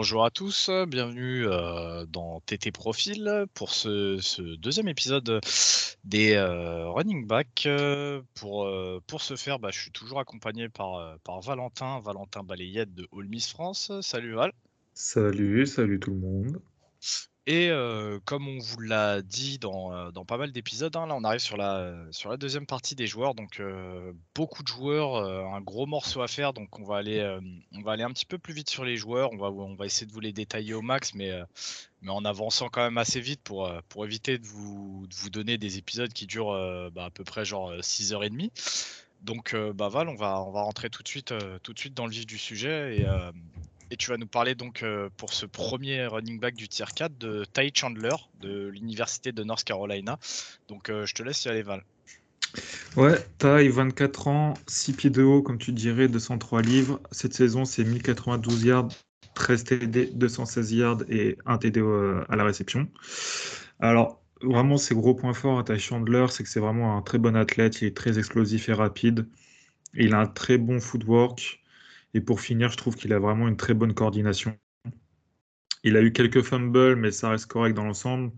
Bonjour à tous, bienvenue euh, dans TT Profil pour ce, deuxième épisode des euh, running back. Euh, pour, pour ce faire, bah, je suis toujours accompagné par, par Valentin, Valentin Balayette de All Miss France. Salut Val. Salut, salut tout le monde. Et comme on vous l'a dit dans, dans pas mal d'épisodes, hein, là on arrive sur la, sur la deuxième partie des joueurs, donc beaucoup de joueurs, un gros morceau à faire, donc on va aller, on va aller un petit peu plus vite sur les joueurs, on va, on va essayer de vous les détailler au max, mais, mais en avançant quand même assez vite pour, pour éviter de vous, de vous donner des épisodes qui durent bah, à peu près genre 6h30. Donc bah Val, on va, on va rentrer tout de suite, tout de suite dans le vif du sujet. Et, et tu vas nous parler donc euh, pour ce premier running back du tier 4 de Ty Chandler de l'université de North Carolina. Donc euh, je te laisse y aller Val. Ouais, taille 24 ans, 6 pieds de haut, comme tu dirais, 203 livres. Cette saison, c'est 1092 yards, 13 TD, 216 yards et 1 TD euh, à la réception. Alors, vraiment, ses gros points forts à Ty Chandler, c'est que c'est vraiment un très bon athlète, il est très explosif et rapide. Il a un très bon footwork. Et pour finir, je trouve qu'il a vraiment une très bonne coordination. Il a eu quelques fumbles, mais ça reste correct dans l'ensemble.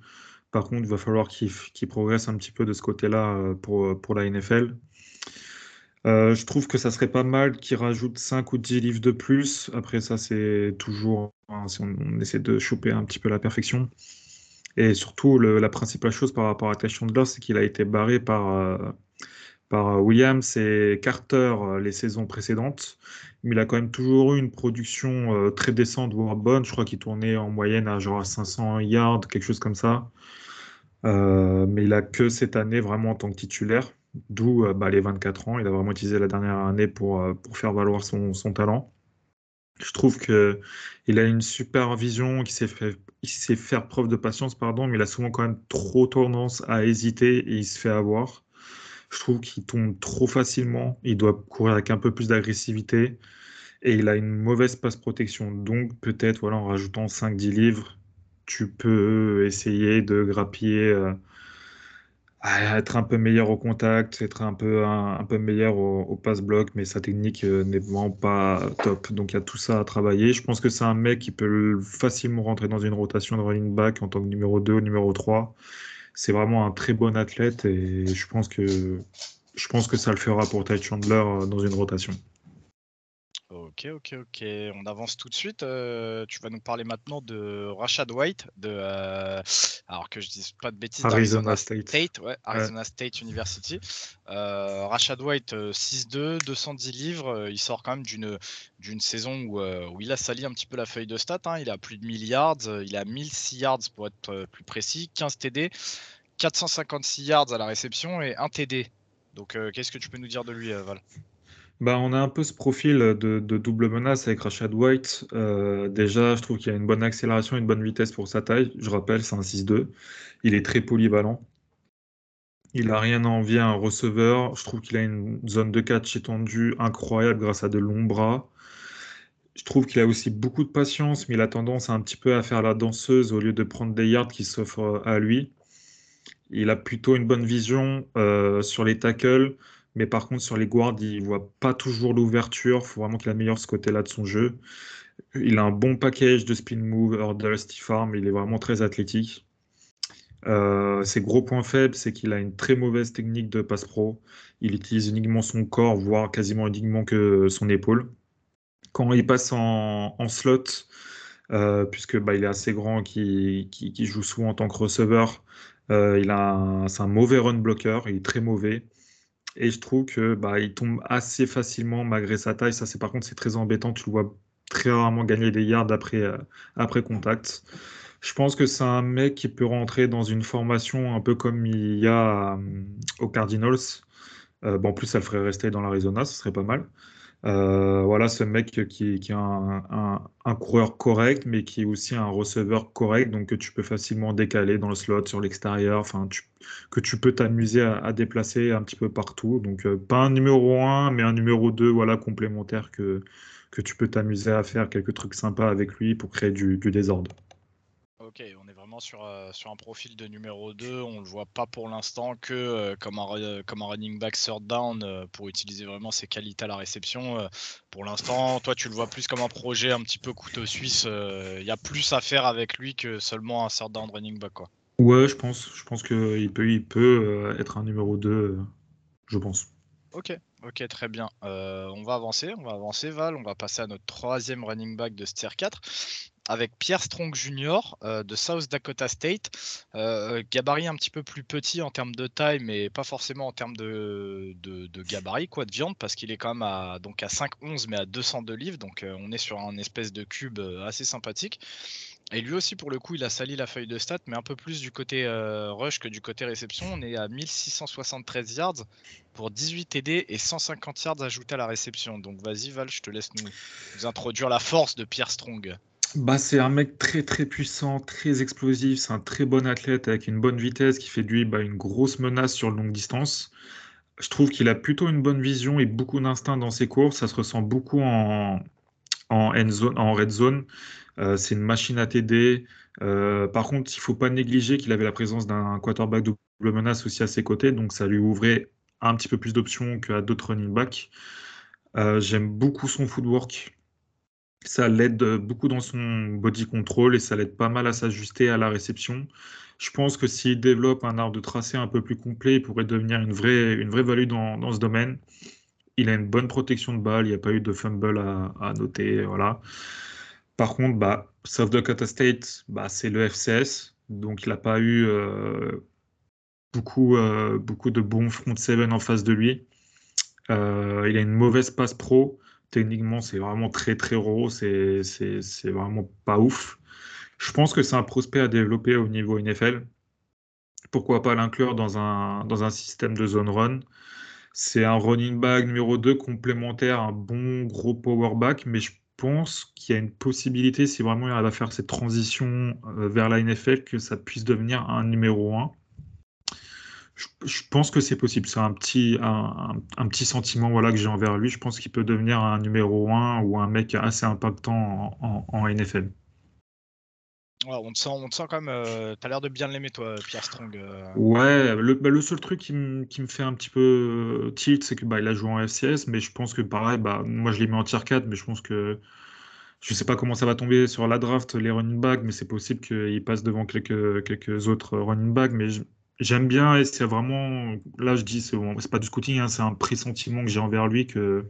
Par contre, il va falloir qu'il progresse un petit peu de ce côté-là euh, pour, pour la NFL. Euh, je trouve que ça serait pas mal qu'il rajoute 5 ou 10 livres de plus. Après, ça, c'est toujours, hein, si on, essaie de choper un petit peu la perfection. Et surtout, la principale chose par rapport à Ty Chandler, c'est qu'il a été barré par, euh, par euh, Williams et Carter euh, les saisons précédentes. Mais il a quand même toujours eu une production euh, très décente, voire bonne. Je crois qu'il tournait en moyenne à genre à 500 yards, quelque chose comme ça. Mais il a que cette année vraiment en tant que titulaire, d'où bah, les 24 ans. Il a vraiment utilisé la dernière année pour, pour faire valoir son, son talent. Je trouve que il a une super vision, qu'il sait faire, il sait faire preuve de patience, pardon, mais il a souvent quand même trop tendance à hésiter et il se fait avoir. Je trouve qu'il tombe trop facilement. Il doit courir avec un peu plus d'agressivité et il a une mauvaise passe protection. Donc peut-être voilà, en rajoutant 5-10 livres, tu peux essayer de grappiller, euh, être un peu meilleur au contact, être un peu, un, peu meilleur au, pass-block, mais sa technique euh, n'est vraiment pas top. Donc il y a tout ça à travailler. Je pense que c'est un mec qui peut facilement rentrer dans une rotation de running back en tant que numéro 2 ou numéro 3. C'est vraiment un très bon athlète et je pense que, je pense que ça le fera pour Ty Chandler euh, dans une rotation. Ok, ok, ok. On avance tout de suite. Euh, tu vas nous parler maintenant de Rashad White, de, euh, alors que je dise pas de bêtises, Arizona State. State, ouais, Arizona State University. Euh, Rashad White, euh, 6'2, 210 livres. il sort quand même d'une d'une saison où, où il a sali un petit peu la feuille de stats. hein. Il a plus de 1000 yards, il a 1006 yards pour être plus précis, 15 TD, 456 yards à la réception et 1 TD. Donc, qu'est-ce que tu peux nous dire de lui, Val? Bah, on a un peu ce profil de, double menace avec Rashad White. Euh, déjà, je trouve qu'il a une bonne accélération, une bonne vitesse pour sa taille. Je rappelle, c'est un 6'2. Il est très polyvalent. Il n'a rien à envier à un receveur. Je trouve qu'il a une zone de catch étendue incroyable grâce à de longs bras. Je trouve qu'il a aussi beaucoup de patience, mais il a tendance un petit peu à faire la danseuse au lieu de prendre des yards qui s'offrent à lui. Il a plutôt une bonne vision euh, sur les tackles, mais par contre sur les guards, il voit pas toujours l'ouverture. Il faut vraiment qu'il améliore ce côté-là de son jeu. Il a un bon package de spin move, hurdle, stiff arm. Il est vraiment très athlétique. Euh, ses gros points faibles, c'est qu'il a une très mauvaise technique de passe pro. Il utilise uniquement son corps, voire quasiment uniquement que son épaule. Quand il passe en, slot, euh, puisque bah, il est assez grand, qui, joue souvent en tant que receveur, euh, il a c'est un mauvais run blocker, il est très mauvais. Et je trouve que bah, il tombe assez facilement malgré sa taille. Ça, c'est par contre, c'est très embêtant. Tu le vois très rarement gagner des yards après, euh, après contact. Je pense que c'est un mec qui peut rentrer dans une formation un peu comme il y a euh, aux Cardinals. Bon, en plus, ça le ferait rester dans l'Arizona, ce serait pas mal. Euh, voilà, ce mec qui, est un, coureur correct, mais qui est aussi un receveur correct, donc que tu peux facilement décaler dans le slot, sur l'extérieur, que tu peux t'amuser à, déplacer un petit peu partout. Donc, euh, pas un numéro 1, mais un numéro 2, voilà, complémentaire que, que tu peux t'amuser à faire quelques trucs sympas avec lui pour créer du désordre. Ok, on est vraiment sur, euh, sur un profil de numéro 2. On le voit pas pour l'instant que euh, comme, un, comme un running back third down pour utiliser vraiment ses qualités à la réception. pour l'instant, toi, tu le vois plus comme un projet un petit peu couteau suisse. Il y a plus à faire avec lui que seulement un third down running back. Quoi. Ouais, je pense, je pense qu'il peut, il peut être un numéro 2, je pense. Ok, ok, très bien. on va avancer, on va avancer, Val. On va passer à notre troisième running back de ce tier 4 avec Pierre Strong Jr. Euh, de South Dakota State. Euh, gabarit un petit peu plus petit en termes de taille, mais pas forcément en termes de, de, gabarit, quoi, de viande, parce qu'il est quand même à, donc à 5,11 mais à 202 livres. Donc euh, on est sur un espèce de cube assez sympathique. Et lui aussi, pour le coup, il a sali la feuille de stats, mais un peu plus du côté rush que du côté réception. On est à 1673 yards pour 18 TD et 150 yards ajoutés à la réception. Donc vas-y Val, je te laisse nous, nous introduire la force de Pierre Strong. Bah, c'est un mec très très puissant, très explosif, c'est un très bon athlète avec une bonne vitesse qui fait de lui bah, une grosse menace sur longue distance. Je trouve qu'il a plutôt une bonne vision et beaucoup d'instinct dans ses courses. Ça se ressent beaucoup en, en, zone, en red zone. Euh, c'est une machine à TD. Euh, par contre, il ne faut pas négliger qu'il avait la présence d'un quarterback double menace aussi à ses côtés, donc ça lui ouvrait un petit peu plus d'options qu'à d'autres running backs. Euh, j'aime beaucoup son footwork. Ça l'aide beaucoup dans son body control et ça l'aide pas mal à s'ajuster à la réception. Je pense que s'il développe un art de tracé un peu plus complet, il pourrait devenir une vraie, une value dans, ce domaine. Il a une bonne protection de balle, il n'y a pas eu de fumble à, noter. Par contre, bah, South Dakota State, bah, c'est le FCS, donc il n'a pas eu euh, beaucoup, euh, beaucoup de bons front seven en face de lui. Euh, il a une mauvaise passe pro techniquement, c'est vraiment très très raw, c'est vraiment pas ouf. Je pense que c'est un prospect à développer au niveau NFL. Pourquoi pas l'inclure dans un, système de zone run? C'est un running back numéro 2 complémentaire, un bon gros power back, mais je pense qu'il y a une possibilité, si vraiment il va faire cette transition euh, vers la NFL, que ça puisse devenir un numéro 1 je, pense que c'est possible. C'est un petit, un, petit sentiment voilà, que j'ai envers lui. Je pense qu'il peut devenir un numéro 1 ou un mec assez impactant en, NFL. on, te sent, on te sent quand même. Euh, tu as l'air de bien l'aimer, toi, Pierre Strong. Euh. Ouais, bah, le, seul truc qui, me fait un petit peu tilt, c'est qu'il bah, a joué en FCS, mais je pense que pareil, bah, moi je l'ai mis en tier 4, mais je pense que. Je sais pas comment ça va tomber sur la draft, les running backs, mais c'est possible qu'il passe devant quelques, quelques autres running backs. Mais J'aime bien et c'est vraiment, là je dis, c'est pas du scouting, hein, c'est un pressentiment que j'ai envers lui que,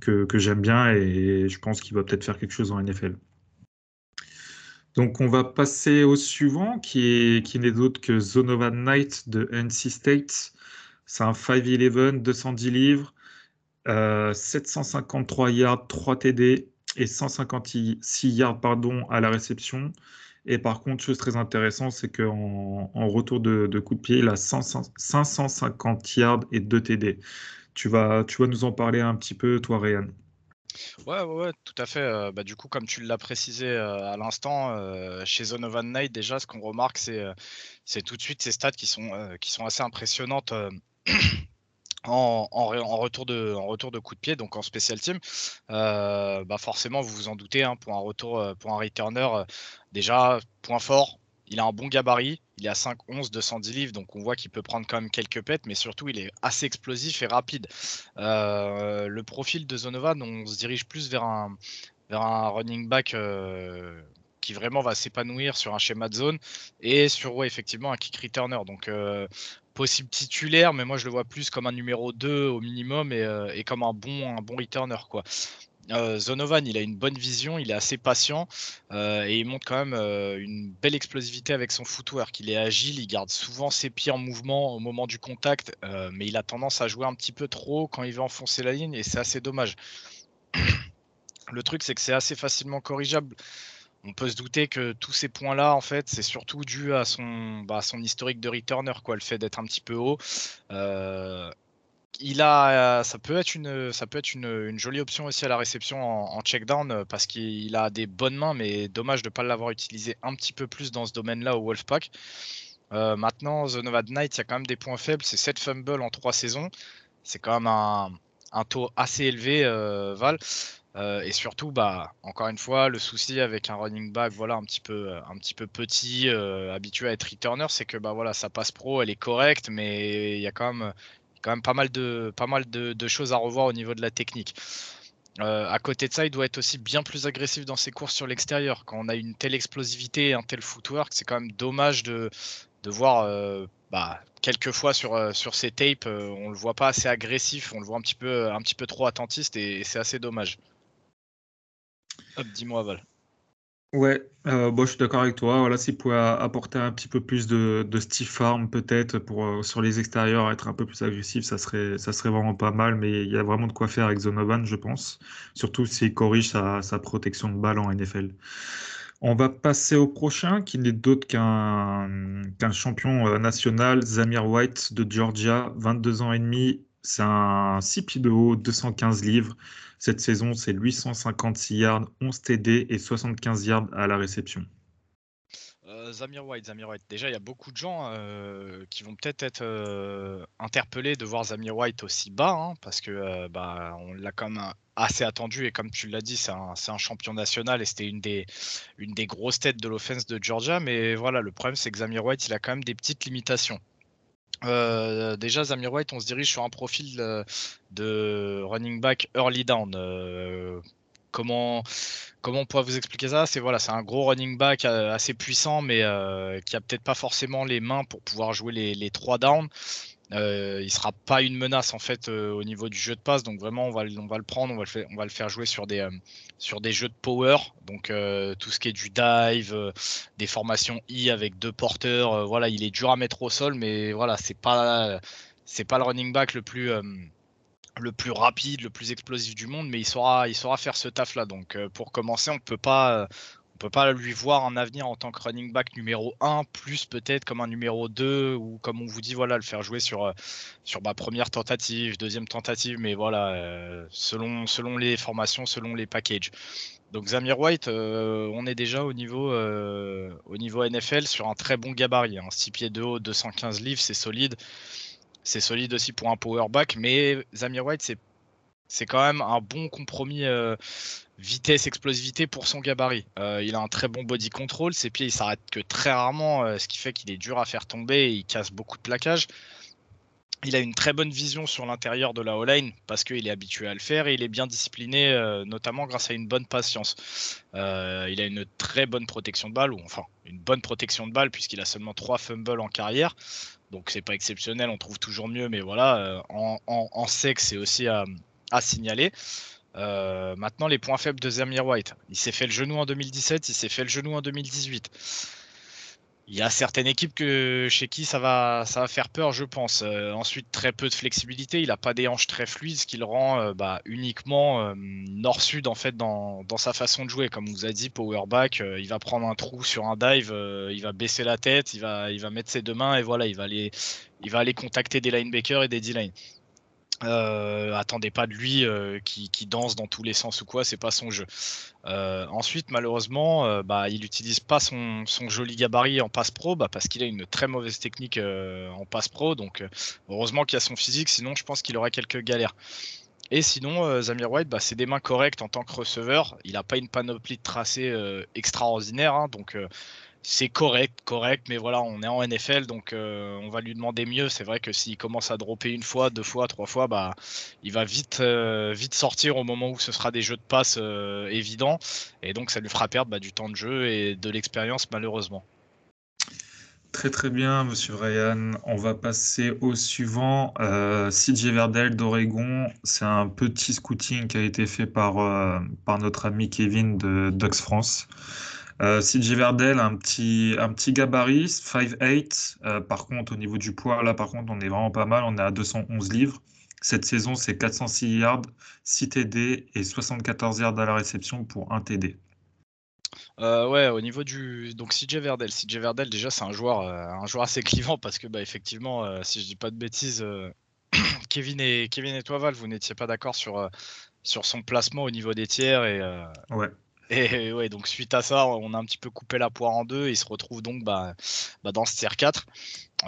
que, j'aime bien et je pense qu'il va peut-être faire quelque chose en NFL. Donc on va passer au suivant qui est qui n'est d'autre que Zonovan Knight de NC State. C'est un 5'11, 210 livres, 753 euh, yards, 3 TD et 156 yards pardon, à la réception. Et par contre, chose très intéressante, c'est qu'en en retour de, coup de pied, il a 550 yards et 2 TD. Tu vas, tu vas nous en parler un petit peu, toi, Ryan? Ouais, ouais, tout à fait. Euh, bah, du coup, comme tu l'as précisé euh, à l'instant, euh, chez Zonovan Knight, déjà, ce qu'on remarque, c'est, c'est tout de suite ces stats qui sont, qui sont assez impressionnantes. En, retour de, coup de pied, donc en special team, bah forcément, vous vous en doutez, hein, pour un retour, pour un returner, Déjà, point fort, il a un bon gabarit, il est à 5'11, 210 livres, donc on voit qu'il peut prendre quand même quelques pets, mais surtout il est assez explosif et rapide. Euh, le profil de Zonovan, on se dirige plus vers un, running back euh, qui vraiment va s'épanouir sur un schéma de zone et sur effectivement un kick returner. Donc euh, possible titulaire, mais moi je le vois plus comme un numéro 2 au minimum et, et comme un bon, un bon returner. Quoi. Euh, Zonovan, il a une bonne vision, il est assez patient euh, et il montre quand même euh, une belle explosivité avec son footwork. Il est agile, il garde souvent ses pieds en mouvement au moment du contact, mais il a tendance à jouer un petit peu trop quand il veut enfoncer la ligne et c'est assez dommage. Le truc, c'est que c'est assez facilement corrigeable. On peut se douter que tous ces points-là, en fait, c'est surtout dû à son, bah, historique de returner, quoi, le fait d'être un petit peu haut il a, ça peut être une, jolie option aussi à la réception en, check down euh, parce qu'il a des bonnes mains, mais dommage de ne pas l'avoir utilisé un petit peu plus dans ce domaine-là au Wolfpack. Euh, maintenant, The Nova Knight, il y a quand même des points faibles. C'est 7 fumbles en 3 saisons. C'est quand même un, taux assez élevé, euh, Val. Et surtout, bah, encore une fois, le souci avec un running back, voilà, un petit peu, un petit peu petit, habitué à être returner, c'est que bah voilà, sa passe pro, elle est correcte, mais il y a quand même, pas mal de, choses à revoir au niveau de la technique. à côté de ça, il doit être aussi bien plus agressif dans ses courses sur l'extérieur. Quand on a une telle explosivité et un tel footwork, c'est quand même dommage de, voir bah, quelquefois sur, euh, sur ces tapes, euh, on le voit pas assez agressif, on le voit un petit peu trop attentiste et, c'est assez dommage. Hop, dis-moi Val. Ouais, euh, je suis d'accord avec toi. Voilà, s'il pouvait apporter un petit peu plus de, de stiff arm peut-être pour sur les extérieurs, être un peu plus agressif, ça serait, ça serait vraiment pas mal. Mais il y a vraiment de quoi faire avec Zonovan, je pense. Surtout s'il corrige sa, protection de balle en NFL. On va passer au prochain, qui n'est d'autre qu'un champion euh, national, Zamir White de Georgia, 22 ans et demi. C'est un 6 pieds de haut, 215 livres. Cette saison, c'est 856 yards, 11 TD et 75 yards à la réception. Euh, Zamir White, Zamir White. Déjà, il y a beaucoup de gens euh, qui vont peut-être être, interpellés de voir Zamir White aussi bas, hein, parce que bah, on l'a quand même assez attendu et comme tu l'as dit, c'est un, champion national et c'était une des, une des grosses têtes de l'offense de Georgia. Mais voilà, le problème c'est que Zamir White, il a quand même des petites limitations. Euh, déjà, Zamir White, on se dirige sur un profil de, running back early down. Euh, comment, comment on pourrait vous expliquer ça? C'est voilà, un gros running back euh, assez puissant, mais qui a peut-être pas forcément les mains pour pouvoir jouer les, les trois downs. Euh, il sera pas une menace en fait euh, au niveau du jeu de passe, donc vraiment on va, on va le prendre, on va le, faire, jouer sur des, euh, sur des jeux de power, donc tout ce qui est du dive, des formations I avec deux porteurs, voilà, il est dur à mettre au sol, mais voilà, c'est pas c'est pas le running back le plus le plus rapide, le plus explosif du monde, mais il saura, il saura faire ce taf là. Donc pour commencer, on peut pas, peut pas lui voir un avenir en tant que running back numéro 1, plus peut-être comme un numéro 2, ou comme on vous dit, voilà, le faire jouer sur, euh, sur ma première tentative, deuxième tentative, mais voilà, euh, selon, selon les formations, selon les packages. Donc Zamir White, euh, on est déjà au niveau, au niveau NFL sur un très bon gabarit. 6 hein. pieds de haut, 215 livres, c'est solide. C'est solide aussi pour un power back, mais Zamir White, c'est c'est quand même un bon compromis vitesse, explosivité pour son gabarit. Euh, il a un très bon body control, ses pieds ils s'arrêtent que très rarement, euh, ce qui fait qu'il est dur à faire tomber et il casse beaucoup de plaquage. Il a une très bonne vision sur l'intérieur de la O-line parce qu'il est habitué à le faire et il est bien discipliné, euh, notamment grâce à une bonne patience. il a une très bonne protection de balle, ou enfin une bonne protection de balle puisqu'il a seulement trois fumbles en carrière. Donc c'est pas exceptionnel, on trouve toujours mieux, mais voilà, en, en, sexe c'est aussi à signaler. Euh, maintenant, les points faibles de Zamir White. Il s'est fait le genou en 2017, il s'est fait le genou en 2018. Il y a certaines équipes que, chez qui ça va, ça va faire peur, je pense. Euh, ensuite, très peu de flexibilité. Il n'a pas des hanches très fluides, ce qui le rend euh, bah, uniquement nord-sud en fait dans, sa façon de jouer. Comme on vous a dit, powerback, il va prendre un trou sur un dive, il va baisser la tête, il va, il va mettre ses deux mains et voilà, il va aller, il va aller contacter des linebackers et des D-line. Euh, attendez pas de lui euh, qui, danse dans tous les sens ou quoi, c'est pas son jeu. Euh, ensuite, malheureusement, bah, il n'utilise pas son, joli gabarit en passe pro bah, parce qu'il a une très mauvaise technique en passe pro. Donc, heureusement qu'il a son physique, sinon je pense qu'il aurait quelques galères. Et sinon, Zamir White, bah, c'est des mains correctes en tant que receveur. Il n'a pas une panoplie de tracés extraordinaire, hein, donc c'est correct, correct, mais voilà, on est en NFL, donc euh, on va lui demander mieux. C'est vrai que s'il commence à dropper une fois, deux fois, trois fois, bah, il va vite, euh, sortir au moment où ce sera des jeux de passe euh, évidents, et donc ça lui fera perdre bah, du temps de jeu et de l'expérience malheureusement. Très très bien, Monsieur Ryan. On va passer au suivant. CJ Verdel d'Oregon. C'est un petit scouting qui a été fait par, par notre ami Kevin de Dux France. Euh, CJ Verdel, un petit, un petit gabarit, 5'8". Euh, par contre, au niveau du poids, là, par contre, on est vraiment pas mal. On est à 211 livres. Cette saison, c'est 406 yards, 6 TD et 74 yards à la réception pour 1 TD. Euh, ouais, au niveau du donc CJ Verdel, CJ Verdel déjà c'est un joueur un joueur assez clivant parce que bah effectivement si je dis pas de bêtises Kevin et Kevin et toi Val, vous n'étiez pas d'accord sur sur son placement au niveau des tiers et ouais Et ouais, donc suite à ça, on a un petit peu coupé la poire en deux. Il se retrouve donc bah, bah dans ce tier 4.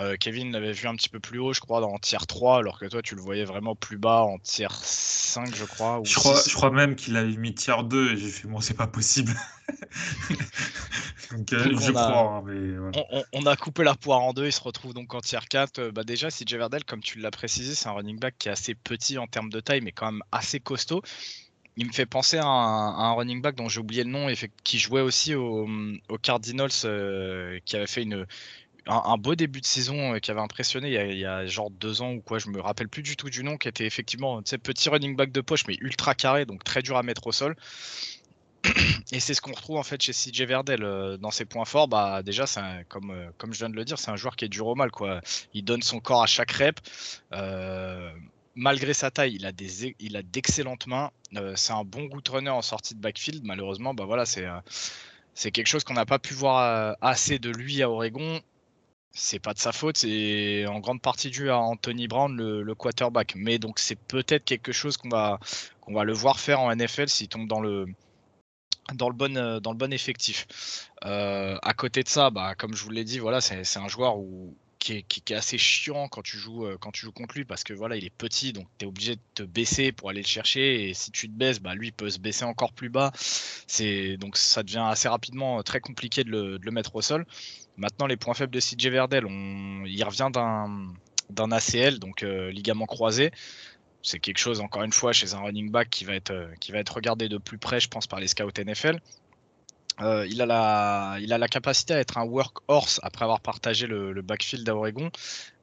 Euh, Kevin l'avait vu un petit peu plus haut, je crois, dans tier 3, alors que toi, tu le voyais vraiment plus bas en tier 5, je crois. je, crois je crois même qu'il avait mis tier 2 et j'ai fait, bon, c'est pas possible. donc, euh, je on crois. A... Hein, on, a coupé la poire en deux, il se retrouve donc en tier 4. Euh, bah, déjà, CJ Verdel, comme tu l'as précisé, c'est un running back qui est assez petit en termes de taille, mais quand même assez costaud il me fait penser à un, running back dont j'ai oublié le nom, et qui jouait aussi aux Cardinals, qui avait fait un, beau début de saison euh, qui avait impressionné il y, a, genre deux ans ou quoi, je me rappelle plus du tout du nom, qui était effectivement petit running back de poche mais ultra carré, donc très dur à mettre au sol. Et c'est ce qu'on retrouve en fait chez CJ Verdel euh, dans ses points forts. Bah déjà, euh, comme je viens de le dire, c'est un joueur qui est dur au mal quoi. Il donne son corps à chaque rep. malgré sa taille, il a des il a d'excellentes mains. c'est un bon route runner en sortie de backfield. Malheureusement, bah voilà, c'est c'est quelque chose qu'on n'a pas pu voir assez de lui à Oregon c'est pas de sa faute, c'est en grande partie dû à Anthony Brown, le, quarterback. Mais donc c'est peut-être quelque chose qu'on va, le voir faire en NFL s'il tombe dans le, bon, euh, effectif. Euh, à côté de ça, bah, comme je vous l'ai dit, voilà, c'est un joueur où, qui est, assez chiant quand tu joues euh, quand tu joues contre lui parce que voilà il est petit donc tu es obligé de te baisser pour aller le chercher et si tu te baisses bah lui peut se baisser encore plus bas. C'est donc ça devient assez rapidement euh, très compliqué de le, mettre au sol. Maintenant les points faibles de CJ Verdel il revient d'un ACL donc euh, ligament croisé. C'est quelque chose encore une fois chez un running back qui va être regardé de plus près je pense par les scouts NFL euh, il, a la, capacité à être un workhorse après avoir partagé le, backfield à.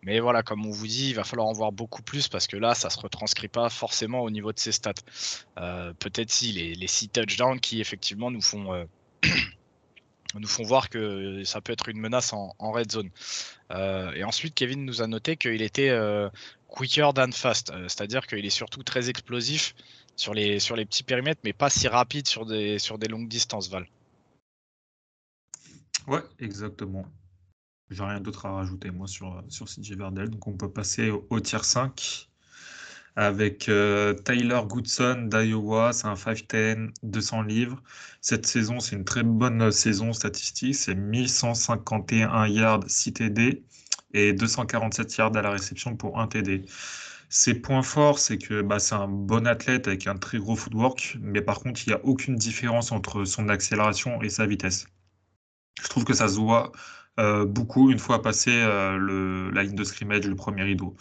Mais voilà, comme on vous dit, il va falloir en voir beaucoup plus parce que là, ça se retranscrit pas forcément au niveau de ses stats. Euh, peut-être si les, six touchdowns qui effectivement nous font, euh, nous font voir que ça peut être une menace en, red zone. et ensuite, Kevin nous a noté qu'il était quicker than fast, c'est-à-dire qu'il est surtout très explosif sur les, sur les petits périmètres, mais pas si rapide sur des, sur des longues distances, Val. Ouais, exactement. J'ai rien d'autre à rajouter, moi, sur, sur CJ Verdel. Donc, on peut passer au, tier 5 avec euh, Tyler Goodson d'Iowa. C'est un 5'10, 200 livres. Cette saison, c'est une très bonne saison statistique. C'est 1151 yards, 6 TD et 247 yards à la réception pour 1 TD. Ses points forts, c'est que bah, c'est un bon athlète avec un très gros footwork, mais par contre, il n'y a aucune différence entre son accélération et sa vitesse. Je trouve que ça se voit euh, beaucoup une fois passé euh, la ligne de scrimmage, le premier rideau.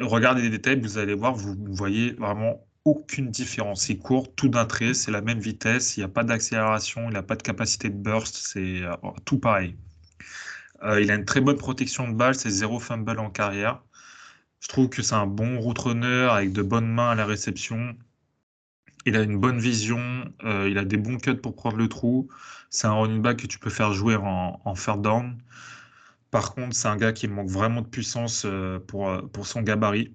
Regardez les détails, vous allez voir, vous ne voyez vraiment aucune différence. Il court tout d'un trait, c'est la même vitesse, il n'y a pas d'accélération, il n'a pas de capacité de burst, c'est euh, tout pareil. il a une très bonne protection de balle, c'est zéro fumble en carrière. Je trouve que c'est un bon route runner avec de bonnes mains à la réception. Il a une bonne vision, il a des bons cuts pour prendre le trou. C'est un running back que tu peux faire jouer en, en down. Par contre, c'est un gars qui manque vraiment de puissance euh, pour, euh, pour son gabarit.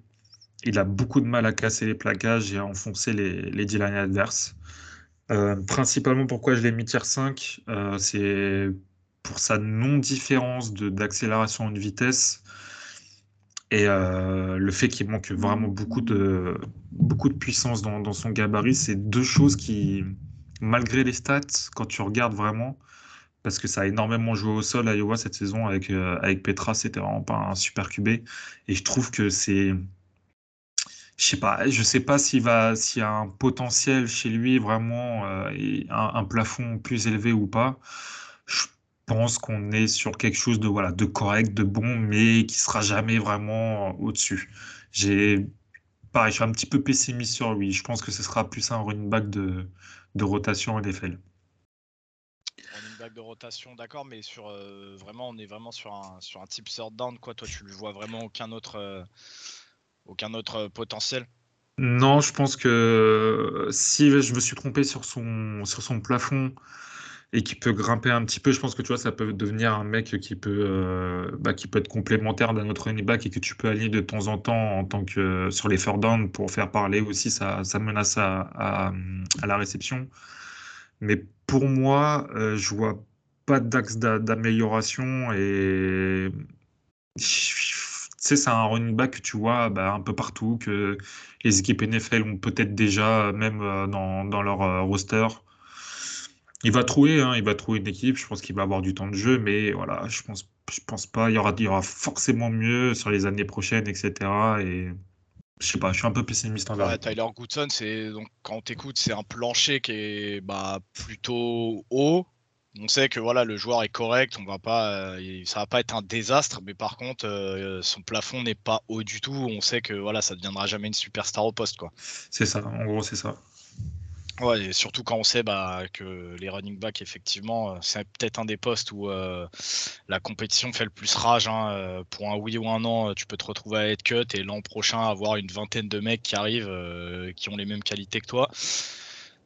Il a beaucoup de mal à casser les plaquages et à enfoncer les, les D-line adverses. Euh, principalement, pourquoi je l'ai mis tier 5, c'est pour sa non-différence d'accélération de, vitesse et le fait qu'il manque vraiment beaucoup de, puissance dans son gabarit. C'est deux choses qui, malgré les stats, quand tu regardes vraiment, parce que ça a énormément joué au sol à Iowa cette saison avec, euh, Petra, c'était vraiment pas un super QB. Et je trouve que c'est. Je sais pas, je sais pas s'il va, s'il y a un potentiel chez lui vraiment, euh, et un, plafond plus élevé ou pas. Je pense qu'on est sur quelque chose de voilà, de correct, de bon, mais qui sera jamais vraiment au-dessus. J'ai pareil, je suis un petit peu pessimiste sur lui. Je pense que ce sera plus un running back de, de rotation NFL. Running back de rotation, d'accord, mais sur euh, vraiment, on est vraiment sur un, sur un type third down, quoi. Toi, tu ne vois vraiment aucun autre, euh, aucun autre potentiel? Non, je pense que si je me suis trompé sur son, sur son plafond et qui peut grimper un petit peu, je pense que tu vois, ça peut devenir un mec qui peut, euh, bah, qui peut être complémentaire d'un autre running back et que tu peux aligner de temps en temps en tant que sur les third down pour faire parler aussi sa, menace à, la réception. Mais pour moi, euh, je vois pas d'axe d'amélioration et c'est un running back que tu vois bah, un peu partout, que les équipes NFL ont peut-être déjà, même euh, dans leur roster. Il va trouver, hein, il va trouver une équipe. Je pense qu'il va avoir du temps de jeu, mais voilà, je pense, je pense pas. Il y aura, il y aura forcément mieux sur les années prochaines, etc. Et je sais pas, je suis un peu pessimiste envers. Ouais, Tyler Goodson, c'est donc quand on t'écoute, c'est un plancher qui est bah, plutôt haut. On sait que voilà, le joueur est correct, on va pas, euh, ça va pas être un désastre, mais par contre, euh, son plafond n'est pas haut du tout. On sait que voilà, ça deviendra jamais une superstar au poste, quoi. C'est ça, en gros, c'est ça. Ouais, et surtout quand on sait bah, que les running backs, effectivement, euh, c'est peut-être un des postes où euh, la compétition fait le plus rage. Hein, euh, pour un oui ou un non, tu peux te retrouver à être cut et l'an prochain avoir une vingtaine de mecs qui arrivent qui ont les mêmes qualités que toi.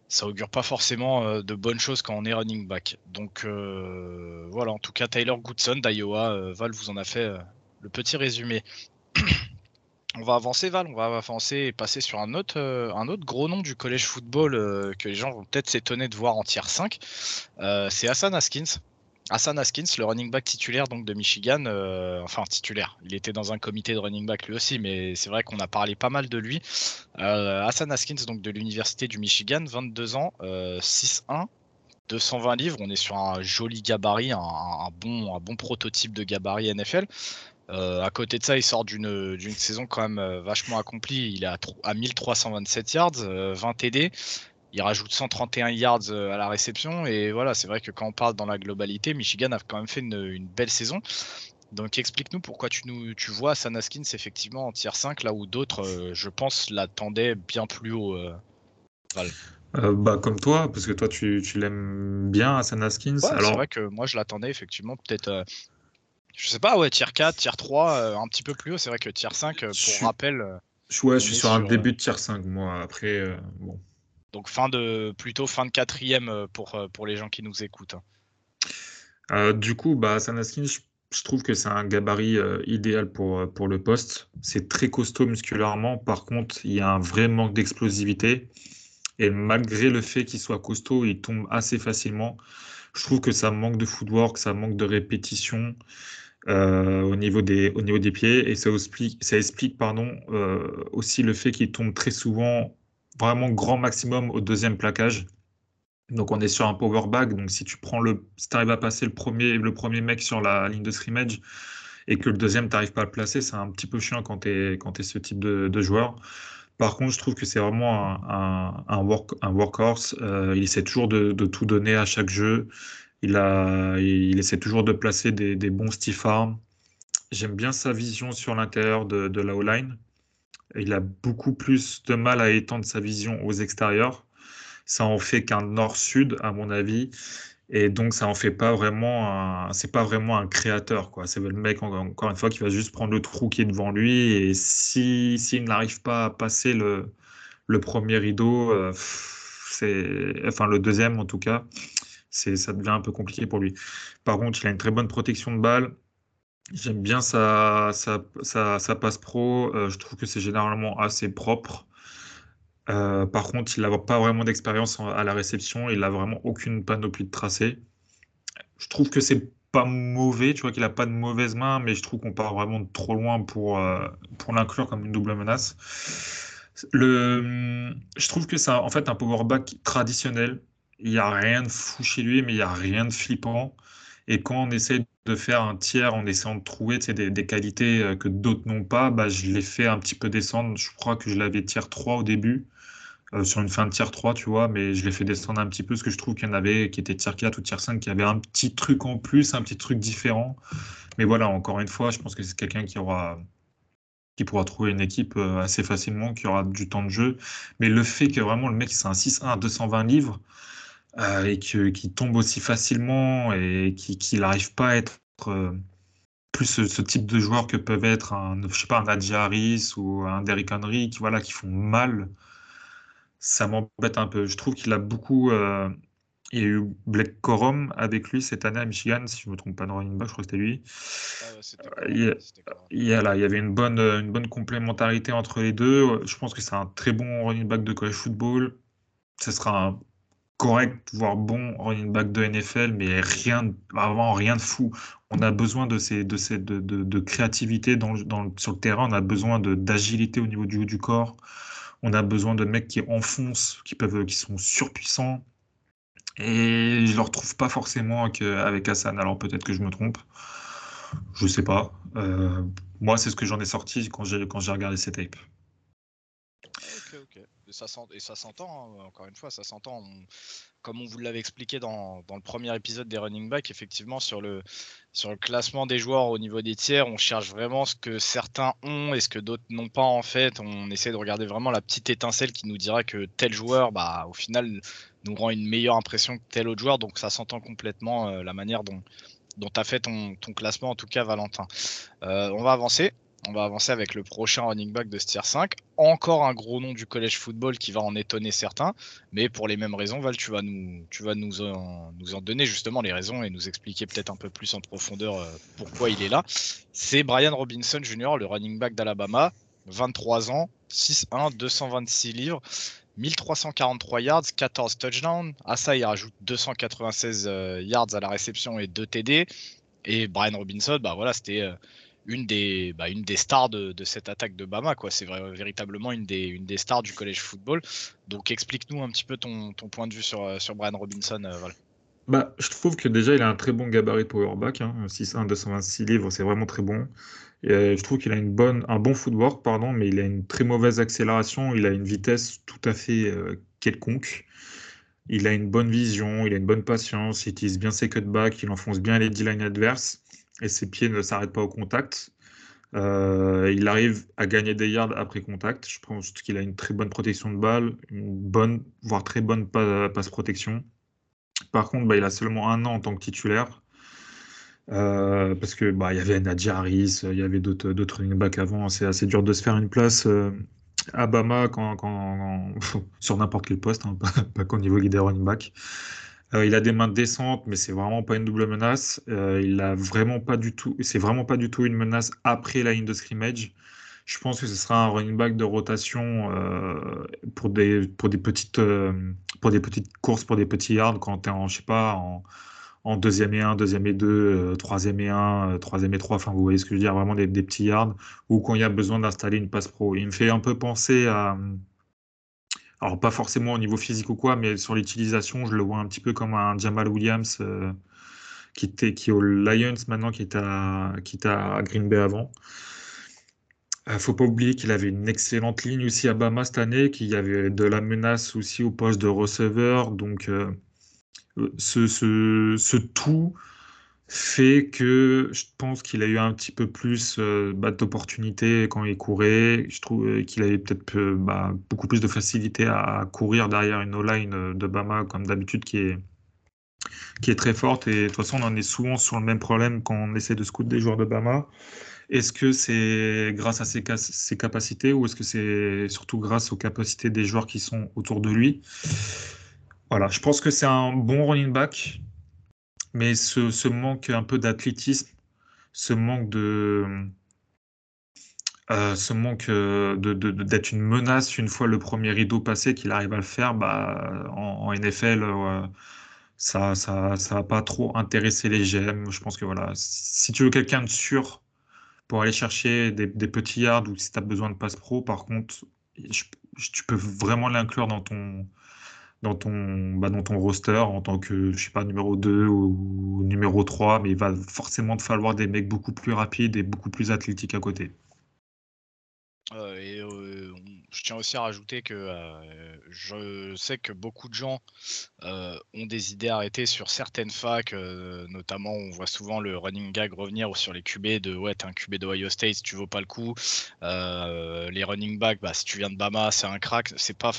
Ça augure pas forcément de bonnes choses quand on est running back. Donc voilà, en tout cas, Tyler Goodson d'Iowa, Val vous en a fait le petit résumé. On va avancer, Val, on va avancer et passer sur un autre, euh, gros nom du collège football euh, que les gens vont peut-être s'étonner de voir en tier 5. Euh, c'est Hassan Haskins. Hassan Haskins, le running back titulaire donc de Michigan, enfin titulaire, il était dans un comité de running back lui aussi, mais c'est vrai qu'on a parlé pas mal de lui. Hassan Haskins, donc de l'université du Michigan, 22 ans, 6-1, 220 livres, on est sur un joli gabarit, un bon prototype de gabarit NFL. Euh, à côté de ça, il sort d'une saison quand même euh, vachement accomplie. Il est à, à 1327 yards, 20 euh, TD. Il rajoute 131 yards à la réception. Et voilà, c'est vrai que quand on parle dans la globalité, Michigan a quand même fait une, belle saison. Donc explique-nous pourquoi tu, nous, tu vois Sanaskins effectivement en tier 5, là où d'autres, je pense, l'attendaient bien plus haut. bah, comme toi, parce que toi tu, tu l'aimes bien, Sanaskins. Ouais, C'est vrai que moi je l'attendais effectivement peut-être je sais pas, ouais, tier 4, tier 3, euh, un petit peu plus haut. C'est vrai que tier 5, euh, pour rappel. Euh, je, ouais, je suis sur un début de tier 5, moi. Après, bon. Donc fin de, plutôt fin de quatrième pour, pour les gens qui nous écoutent. Hein. du coup, bah, Sanaskin, je, je trouve que c'est un gabarit idéal pour, pour le poste. C'est très costaud musculairement. Par contre, il y a un vrai manque d'explosivité. Et malgré le fait qu'il soit costaud, il tombe assez facilement. Je trouve que ça manque de footwork, ça manque de répétition. Euh, au, niveau des, au niveau des pieds. Et ça explique, ça explique pardon, euh, aussi le fait qu'il tombe très souvent vraiment grand maximum au deuxième plaquage. Donc on est sur un power bag. Donc si tu prends le, si arrives à passer le premier, le premier mec sur la ligne de scrimmage et que le deuxième t'arrives pas à le placer, c'est un petit peu chiant quand tu es, quand es ce type de, joueur. Par contre, je trouve que c'est vraiment un, un, work, un workhorse. Euh, il essaie toujours de, tout donner à chaque jeu. Il, essaie toujours de placer des, bons stiff arms. J'aime bien sa vision sur l'intérieur de, de la O-line. Il a beaucoup plus de mal à étendre sa vision aux extérieurs. Ça en fait qu'un nord-sud, à mon avis. Et donc, ça en fait pas vraiment c'est pas vraiment un créateur, quoi. C'est le mec, encore une fois, qui va juste prendre le trou qui est devant lui. Et si, s'il n'arrive pas à passer le, le premier rideau, euh, c'est, enfin, le deuxième, en tout cas, ça devient un peu compliqué pour lui. Par contre, il a une très bonne protection de balle. J'aime bien sa, passe pro. Euh, je trouve que c'est généralement assez propre. Euh, par contre, il n'a pas vraiment d'expérience à la réception. Il n'a vraiment aucune panoplie de tracé. Je trouve que c'est pas mauvais. Tu vois qu'il n'a pas de mauvaise main, mais je trouve qu'on part vraiment trop loin pour, euh, pour l'inclure comme une double menace. Le, je trouve que c'est en fait un powerback traditionnel il n'y a rien de fou chez lui, mais il n'y a rien de flippant. Et quand on essaie de faire un tiers en essayant de trouver des, qualités euh, que d'autres n'ont pas, bah, je l'ai fait un petit peu descendre. Je crois que je l'avais tiers 3 au début, euh, sur une fin de tiers 3, tu vois, mais je l'ai fait descendre un petit peu parce que je trouve qu'il y en avait qui étaient tiers 4 ou tiers 5, qui avaient un petit truc en plus, un petit truc différent. Mais voilà, encore une fois, je pense que c'est quelqu'un qui aura qui pourra trouver une équipe euh, assez facilement, qui aura du temps de jeu. Mais le fait que vraiment le mec, c'est un 6-1 à 220 livres, euh, et qui tombe aussi facilement et qu'il n'arrive pas à être euh, plus ce, type de joueur que peuvent être un, je sais pas, un Adji Harris ou un Derrick Henry qui, voilà, qui font mal, ça m'embête un peu. Je trouve qu'il a beaucoup. Euh, il y a eu Blake Corum avec lui cette année à Michigan, si je ne me trompe pas dans running back, je crois que c'était lui. il, y a, là, il y avait une bonne, une bonne complémentarité entre les deux. Je pense que c'est un très bon running back de college football. Ce sera un correct, voire bon running back de NFL, mais rien, vraiment rien de fou. On a besoin de, ces, de, ces, de, de, créativité dans, dans, sur le terrain, on a besoin d'agilité au niveau du haut du corps, on a besoin de mecs qui enfoncent, qui, peuvent, qui sont surpuissants. Et je ne le retrouve pas forcément avec, Hassan. Alors peut-être que je me trompe. Je sais pas. Euh, moi, c'est ce que j'en ai sorti quand j'ai regardé ces tapes. Ok. Et ça s'entend, hein, encore une fois, ça s'entend. Comme on vous l'avait expliqué dans, le premier épisode des running backs, effectivement, sur le, sur le classement des joueurs au niveau des tiers, on cherche vraiment ce que certains ont et ce que d'autres n'ont pas en fait. On essaie de regarder vraiment la petite étincelle qui nous dira que tel joueur, bah, au final, nous rend une meilleure impression que tel autre joueur. Donc ça s'entend complètement euh, la manière dont, dont tu as fait ton, ton, classement, en tout cas, Valentin. Euh, on va avancer. On va avancer avec le prochain running back de ce tier 5. Encore un gros nom du collège football qui va en étonner certains, mais pour les mêmes raisons, Val, tu vas nous en donner justement les raisons et nous expliquer peut-être un peu plus en profondeur euh, pourquoi il est là. C'est Brian Robinson Jr., le running back d'Alabama, 23 ans, 6'1, 226 livres. 1343 yards, 14 touchdowns. À ça, il rajoute 296 euh, yards à la réception et 2 TD. Et Brian Robinson, bah voilà, c'était euh, une des, bah, une des stars de, cette attaque de Bama. C'est véritablement une des, stars du collège football. Donc explique-nous un petit peu ton, point de vue sur, euh, Brian Robinson. Euh. Bah, je trouve que déjà, il a un très bon gabarit de powerback. Hein. 6'1, 226 livres, c'est vraiment très bon. Euh, je trouve qu'il a un bon footwork, pardon, mais il a une très mauvaise accélération. Il a une vitesse tout à fait quelconque. Il a une bonne vision, il a une bonne patience, il utilise bien ses cutbacks, il enfonce bien les D-line adverses et ses pieds ne s'arrêtent pas au contact. Euh, il arrive à gagner des yards après contact. Je pense qu'il a une très bonne protection de balle, une bonne, voire très bonne passe protection. Par contre, bah, il a seulement un an en tant que titulaire. Euh, parce que bah, y avait Nadia Harris, il y avait d'autres running backs avant. C'est assez dur de se faire une place euh, à Bama sur n'importe quel poste, hein, pas, qu'au niveau des running back. Euh, il a des mains décentes, mais c'est vraiment pas une double menace. Euh, il a vraiment pas du tout, c'est vraiment pas du tout une menace après la ligne de scrimmage. Je pense que ce sera un running back de rotation euh, pour des pour des petites pour des petites courses, pour des petits yards quand tu es en je sais pas en, en deuxième et un, deuxième et deux, troisième et un, troisième et trois. Enfin, vous voyez ce que je veux dire, vraiment des, des petits yards ou quand il y a besoin d'installer une passe pro. Il me fait un peu penser à alors pas forcément au niveau physique ou quoi, mais sur l'utilisation, je le vois un petit peu comme un Jamal Williams euh, qui était qui est au Lions maintenant, qui était à, qui était à Green Bay avant. euh, faut pas oublier qu'il avait une excellente ligne aussi à Bama cette année, qu'il y avait de la menace aussi au poste de receveur. Donc euh, ce, ce, ce, tout fait que je pense qu'il a eu un petit peu plus euh, bah, d'opportunités quand il courait. Je trouve euh, qu'il avait peut-être euh, bah, beaucoup plus de facilité à, courir derrière une O-line de Bama, comme d'habitude, qui est, très forte. Et de toute façon, on en est souvent sur le même problème quand on essaie de scout des joueurs de Bama. Est-ce que c'est grâce à ses capacités ou est-ce que c'est surtout grâce aux capacités des joueurs qui sont autour de lui? Voilà, je pense que c'est un bon running back mais ce, manque un peu d'athlétisme, ce manque. Euh, euh, d'être une menace une fois le premier rideau passé, qu'il arrive à le faire, bah, en, NFL, ça ça, ça pas trop intéresser les GM. Je pense que voilà, si tu veux quelqu'un de sûr pour aller chercher des, petits yards ou si tu as besoin de passe pro, par contre, tu peux vraiment l'inclure dans ton, dans ton, bah, dans ton roster en tant que, je sais pas, numéro 2 ou numéro 3, mais il va forcément te falloir des mecs beaucoup plus rapides et beaucoup plus athlétiques à côté. Euh, et euh, je tiens aussi à rajouter que euh, je sais que beaucoup de gens ont des idées arrêtées sur certaines facs, notamment on voit souvent le running gag revenir sur les QB de ouais, t'es un QB d'Ohio State, tu vaux pas le coup. les running backs, bah, si tu viens de Bama, c'est un crack. C'est pas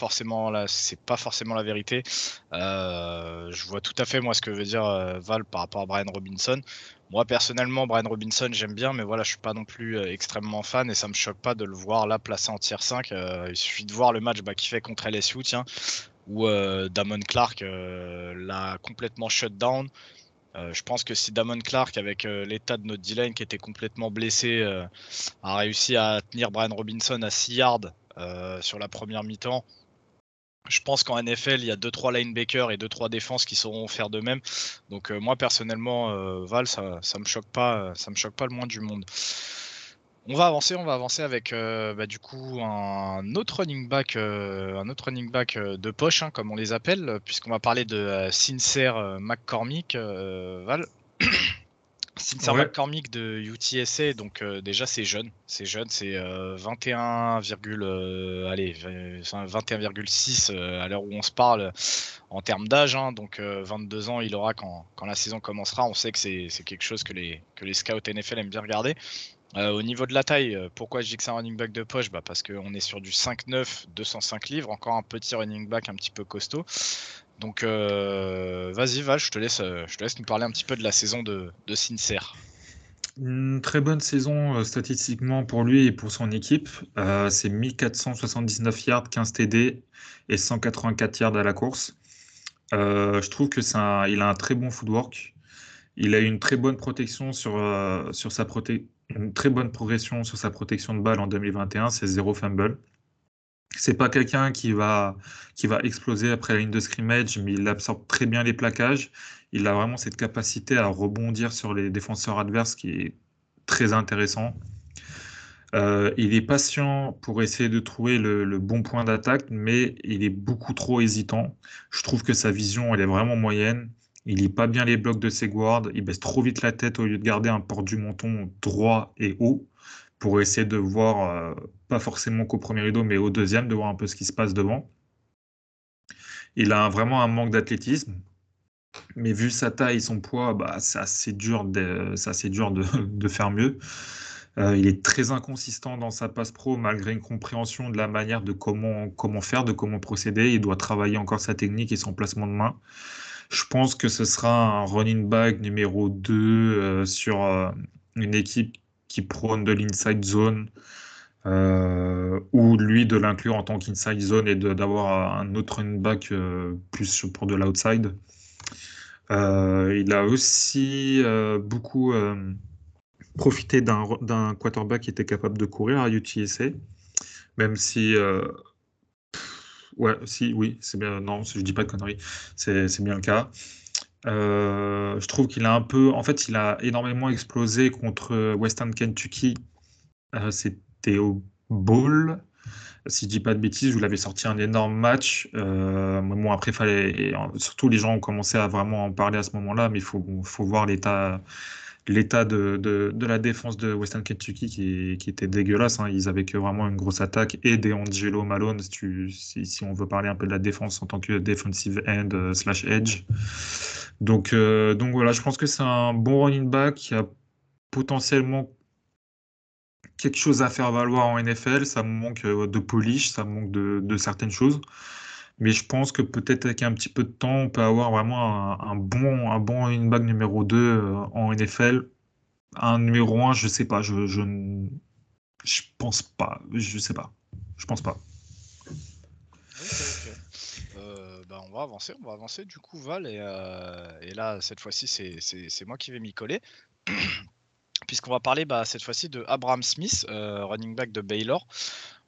c'est pas forcément la vérité. je vois tout à fait moi ce que veut dire Val par rapport à Brian Robinson. Moi personnellement, Brian Robinson, j'aime bien, mais voilà, je suis pas non plus euh, extrêmement fan et ça me choque pas de le voir là placé en tier 5. Euh, il suffit de voir le match bah, qu'il fait contre LSU, où euh, Damon Clark l'a complètement shut down. je pense que si Damon Clark, avec l'état de notre D-line qui était complètement blessé, a réussi à tenir Brian Robinson à 6 yards sur la première mi-temps, je pense qu'en NFL, il y a 2-3 linebackers et 2-3 défenses qui sauront faire de même. Donc euh, moi personnellement, euh, Val, ça, ça me choque pas, ça me choque pas le moins du monde. On va avancer, on va avancer avec bah, du coup un autre running back, un autre running back de poche, hein, comme on les appelle, puisqu'on va parler de Sincere McCormick, Val. Sincere McCormick de UTSA, donc déjà c'est jeune, c'est jeune, c'est 21, allez 21,6 à l'heure où on se parle en termes d'âge, hein, donc 22 ans il aura quand, quand, la saison commencera. On sait que c'est quelque chose que les, que les scouts NFL aiment bien regarder. Euh, au niveau de la taille, euh, pourquoi je dis que c'est un running back de poche? Bah Parce qu'on est sur du 5-9, 205 livres, encore un petit running back un petit peu costaud. Donc euh, vas-y Val, je te, laisse, je te laisse nous parler un petit peu de la saison de, de Sincere. Une très bonne saison statistiquement pour lui et pour son équipe. c'est 1479 yards, 15 TD et 184 yards à la course. je trouve que c'est il a un très bon footwork. Il a une très bonne protection sur, sur sa protection une très bonne progression sur sa protection de balle en 2021, c'est zéro fumble. C'est pas quelqu'un qui va, qui va exploser après la ligne de scrimmage, mais il absorbe très bien les plaquages. Il a vraiment cette capacité à rebondir sur les défenseurs adverses qui est très intéressant. Euh, il est patient pour essayer de trouver le, le bon point d'attaque, mais il est beaucoup trop hésitant. Je trouve que sa vision, elle est vraiment moyenne. Il lit pas bien les blocs de ses guards. Il baisse trop vite la tête au lieu de garder un port du menton droit et haut pour essayer de voir, euh, pas forcément qu'au premier rideau, mais au deuxième, de voir un peu ce qui se passe devant. Il a vraiment un manque d'athlétisme. Mais vu sa taille et son poids, bah, c'est assez dur, de, faire mieux. Euh, il est très inconsistant dans sa passe pro malgré une compréhension de la manière de comment faire, de comment procéder. Il doit travailler encore sa technique et son placement de main. Je pense que ce sera un running back numéro 2 euh, sur euh, une équipe qui prône de l'inside zone. Euh, ou lui de l'inclure en tant qu'inside zone et d'avoir un autre running back plus pour de l'outside. il a aussi beaucoup profité d'un quarterback qui était capable de courir à UTSA, même si Ouais, si, oui, c'est bien. Non, je dis pas de conneries. C'est bien le cas. Euh, je trouve qu'il a un peu. En fait, il a énormément explosé contre Western Kentucky. Euh, c'était au Bowl. Si je dis pas de bêtises, vous l'avez sorti un énorme match. Euh, bon, après, fallait. surtout, les gens ont commencé à vraiment en parler à ce moment-là, mais il faut, faut voir l'état l'état de, de, la défense de Western Kentucky qui, qui était dégueulasse. Hein. Ils avaient que vraiment une grosse attaque et des Angelo Malone, si, si, on veut parler un peu de la défense en tant que defensive end euh, slash edge. Donc, euh, donc voilà, je pense que c'est un bon running back qui a potentiellement quelque chose à faire valoir en NFL. Ça manque euh, de polish, ça manque de, de certaines choses. Mais je pense que peut-être avec un petit peu de temps, on peut avoir vraiment un, bon, un bon running back numéro 2 euh, en NFL. Un numéro 1, je sais pas. Je, je, je pense pas. Je sais pas. Je pense pas. Euh, bah, on va avancer, on va avancer du coup Val et, euh, et là cette fois-ci c'est moi qui vais m'y coller puisqu'on va parler bah, cette fois-ci de Abraham Smith, running back de Baylor.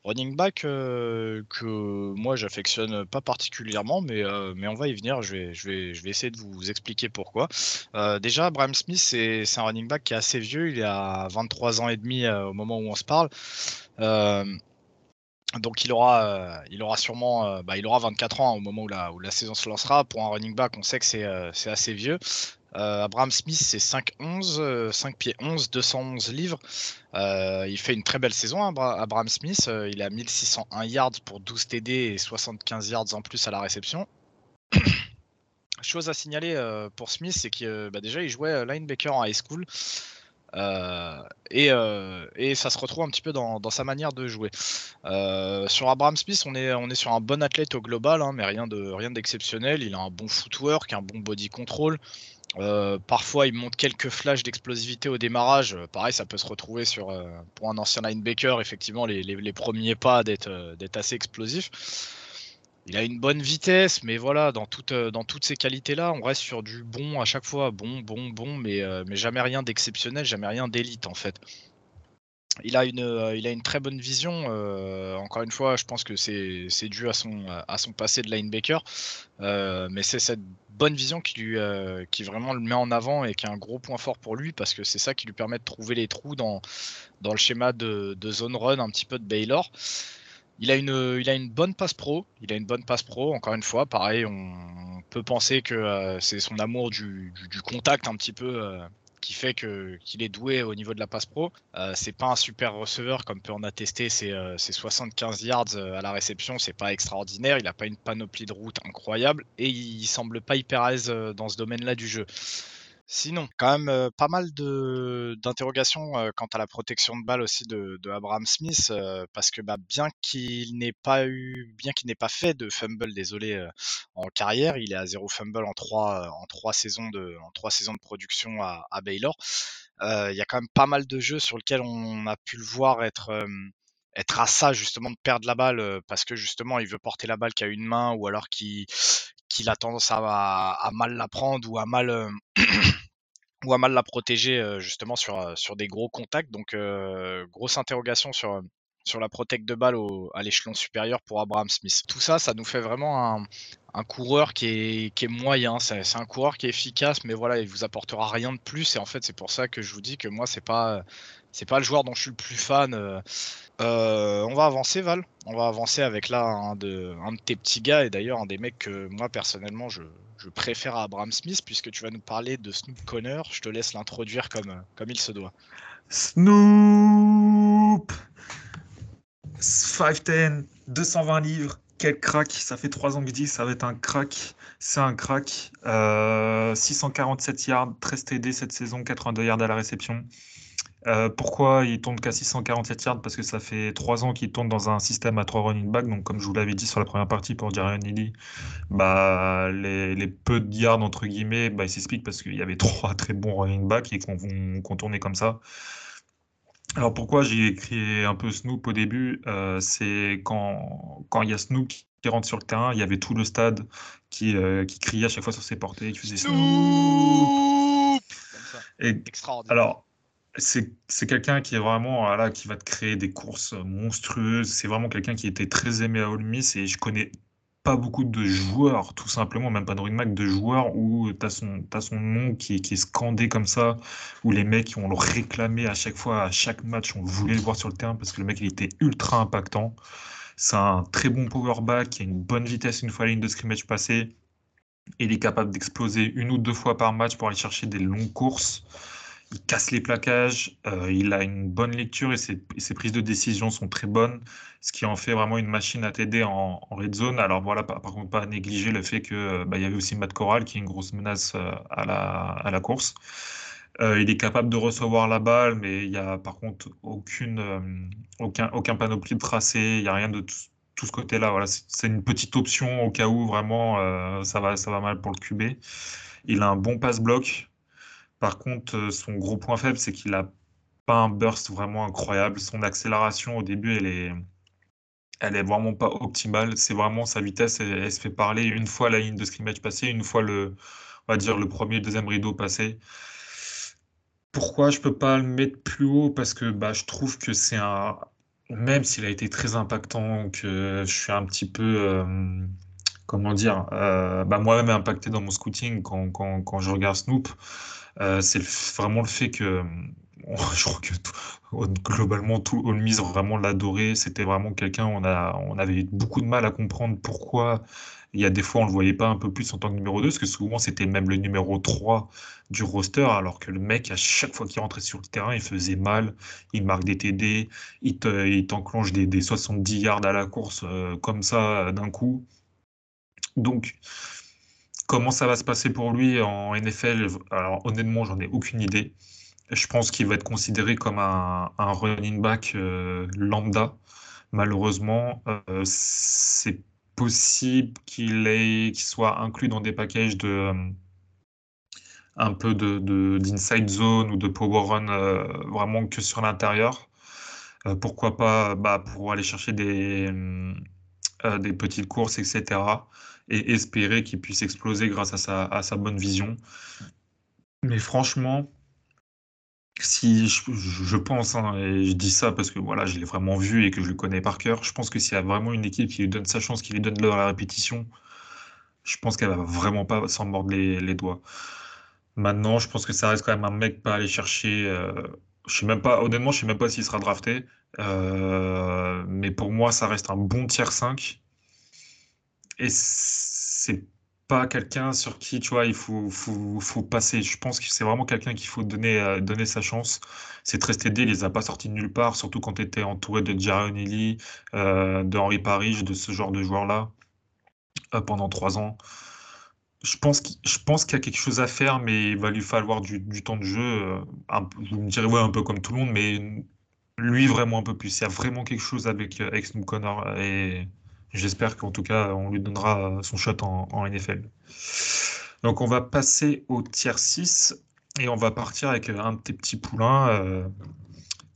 Running back euh, que moi j'affectionne pas particulièrement, mais, euh, mais on va y venir. Je vais, je, vais, je vais essayer de vous expliquer pourquoi. Euh, déjà, Abraham Smith, c'est un running back qui est assez vieux. Il a 23 ans et demi au moment où on se parle. donc il aura, il aura sûrement, bah, il aura 24 ans au moment où la, où la saison se lancera. Pour un running back, on sait que c'est assez vieux. Euh, Abraham Smith, c'est 5-11, 5 euh, pieds 11, 211 livres. Euh, il fait une très belle saison, hein, Abraham Smith. il a 1601 yards pour 12 TD et 75 yards en plus à la réception. Chose à signaler pour Smith, c'est qu'il bah, déjà il jouait linebacker en high school. et, ça se retrouve un petit peu dans, sa manière de jouer. sur Abraham Smith, on est, est sur un bon athlète au global, hein, mais rien de rien d'exceptionnel. Il a un bon footwork, un bon body control. Euh, parfois, il monte quelques flashs d'explosivité au démarrage. Euh, pareil, ça peut se retrouver sur, euh, pour un ancien linebacker, effectivement, les, premiers pas d'être assez explosif. Il a une bonne vitesse, mais voilà, dans, toutes ces qualités-là, on reste sur du bon à chaque fois, bon, bon, bon, mais jamais rien d'exceptionnel, jamais rien d'élite en fait. Il a une, euh, il a une très bonne vision. Euh, encore une fois, je pense que c'est dû à son, à son passé de linebacker. Euh, mais c'est cette bonne vision qui, lui, qui vraiment le met en avant et qui est un gros point fort pour lui parce que c'est ça qui lui permet de trouver les trous dans, dans le schéma de, de zone run un petit peu de Baylor. Il a, une, il a une bonne passe pro. Il a une bonne passe pro. Encore une fois, pareil, on, peut penser que c'est son amour du, du, contact un petit peu qui fait qu'il est doué au niveau de la passe pro. Euh, c'est pas un super receveur comme peut en attester ses, 75 yards euh, à la réception, c'est pas extraordinaire. Il a pas une panoplie de routes incroyable et il semble pas hyper à euh, dans ce domaine-là du jeu. Sinon, quand même euh, pas mal d'interrogations euh, quant à la protection de balle aussi de, de Abraham Smith, euh, parce que bah, bien qu'il n'ait pas eu, bien qu'il n'ait pas fait de fumble, désolé, en carrière, il est à zéro fumble en trois, en trois saisons de, en trois saisons de production à, à Baylor. Il y a quand même pas mal de jeux sur lesquels on a pu le voir être être à ça justement de perdre la balle parce que justement il veut porter la balle qu'à une main ou alors qu'il qu'il a tendance à, mal la prendre ou à mal ou à mal la protéger euh, justement sur, euh, sur des gros contacts. Donc euh, grosse interrogation sur, sur la protect de balle au, à l'échelon supérieur pour Abraham Smith. Tout ça, ça nous fait vraiment un, un coureur qui est, qui est moyen. C'est, un coureur qui est efficace, mais voilà, il vous apportera rien de plus. Et en fait, c'est pour ça que je vous dis que moi, c'est pas c'est pas le joueur dont je suis le plus fan. Euh, on va avancer, Val. On va avancer avec là un de, tes petits gars et d'ailleurs un des mecs que moi personnellement je, préfère à Abraham Smith puisque tu vas nous parler de Snoop Connor. Je te laisse l'introduire comme, comme il se doit. Snoop 5'10, 220 livres, quel crack. Ça fait 3 ans que je dis, ça va être un crack. C'est un crack. 647 euh, yards, 13 TD cette saison, 82 yards à la réception. Euh, pourquoi il tourne qu'à 647 yards? Parce que ça fait trois ans qu'il tourne dans un système à trois running backs. Donc, comme je vous l'avais dit sur la première partie pour Jarian Neely, bah, les, peu de yards, entre guillemets, bah, il s'explique parce qu'il y avait trois très bons running backs et qu'on tournait comme ça. Alors, pourquoi j'ai écrit un peu Snoop au début? Euh, C'est quand, quand il y a Snoop qui rentre sur le terrain, il y avait tout le stade qui, euh, qui criait à chaque fois sur ses portées, qui faisait Snoop, Extraordinaire. Alors, c'est quelqu'un qui est vraiment là, qui va te créer des courses monstrueuses. C'est vraiment quelqu'un qui était très aimé à Ole Miss et je connais pas beaucoup de joueurs, tout simplement, même pas de Mac, de joueurs où tu as son, nom qui, est scandé comme ça, où les mecs ont le réclamé à chaque fois, à chaque match, on voulait le voir sur le terrain parce que le mec il était ultra impactant. C'est un très bon power back, qui a une bonne vitesse une fois la ligne de scrimmage passée. Il est capable d'exploser une ou deux fois par match pour aller chercher des longues courses il casse les plaquages, euh, il a une bonne lecture et ses, prises de décision sont très bonnes, ce qui en fait vraiment une machine à t'aider en, red zone. Alors voilà, par, contre, pas à négliger le fait que bah, il y avait aussi Matt Corral qui est une grosse menace euh, à, la, course. Euh, il est capable de recevoir la balle, mais il n'y a par contre aucune, aucun, aucun panoplie de tracé, il n'y a rien de tout, ce côté-là. Voilà, c'est une petite option au cas où vraiment ça, va, ça va mal pour le QB. Il a un bon passe-bloc, par contre, euh, son gros point faible, c'est qu'il n'a pas un burst vraiment incroyable. Son accélération au début, elle est, elle est vraiment pas optimale. C'est vraiment sa vitesse, elle, se fait parler une fois la ligne de scrimmage passée, une fois le, on va dire le premier, deuxième rideau passé. Pourquoi je peux pas le mettre plus haut? Parce que bah, je trouve que c'est un, même s'il a été très impactant, que je suis un petit peu, euh, comment dire, euh, bah, moi-même impacté dans mon scouting quand, quand, quand je regarde Snoop. Euh, c'est vraiment le fait que je crois que globalement tout Miss vraiment l'adorait. C'était vraiment quelqu'un on a on avait beaucoup de mal à comprendre pourquoi il y a des fois on le voyait pas un peu plus en tant que numéro 2 parce que souvent c'était même le numéro 3 du roster alors que le mec à chaque fois qu'il rentrait sur le terrain il faisait mal, il marque des TD, il t'enclenche des, des 70 yards à la course euh, comme ça d'un coup. Donc Comment ça va se passer pour lui en NFL Alors honnêtement, j'en ai aucune idée. Je pense qu'il va être considéré comme un, running back euh, lambda. Malheureusement, euh, c'est possible qu'il soit inclus dans des packages de euh, un peu de d'inside zone ou de power run vraiment que sur l'intérieur. pourquoi pas bah, pour aller chercher des, des petites courses, etc et espérer qu'il puisse exploser grâce à sa, bonne vision. Mais franchement, si je, pense, hein, et je dis ça parce que voilà, je l'ai vraiment vu et que je le connais par cœur, je pense que s'il y a vraiment une équipe qui lui donne sa chance, qui lui donne de la répétition, je pense qu'elle va vraiment pas s'en mordre les, doigts. Maintenant, je pense que ça reste quand même un mec pas aller chercher. Euh, je sais même pas, honnêtement, je sais même pas s'il sera drafté. Euh, mais pour moi, ça reste un bon tiers 5. Et c'est pas quelqu'un sur qui, tu vois, il faut, faut, faut passer. Je pense que c'est vraiment quelqu'un qu'il faut donner, euh, donner sa chance. C'est très stédé, il les a pas sortis de nulle part, surtout quand tu étais entouré de Jaron Ely, euh, de Henri Paris, de ce genre de joueurs-là, euh, pendant trois ans. Je pense qu'il y a quelque chose à faire, mais il va lui falloir du, temps de jeu. un, je me dirais, ouais, un peu comme tout le monde, mais lui vraiment un peu plus. Il y a vraiment quelque chose avec, avec Connor. Et J'espère qu'en tout cas, on lui donnera son shot en, NFL. Donc, on va passer au tier 6 et on va partir avec un de tes petits poulains, euh,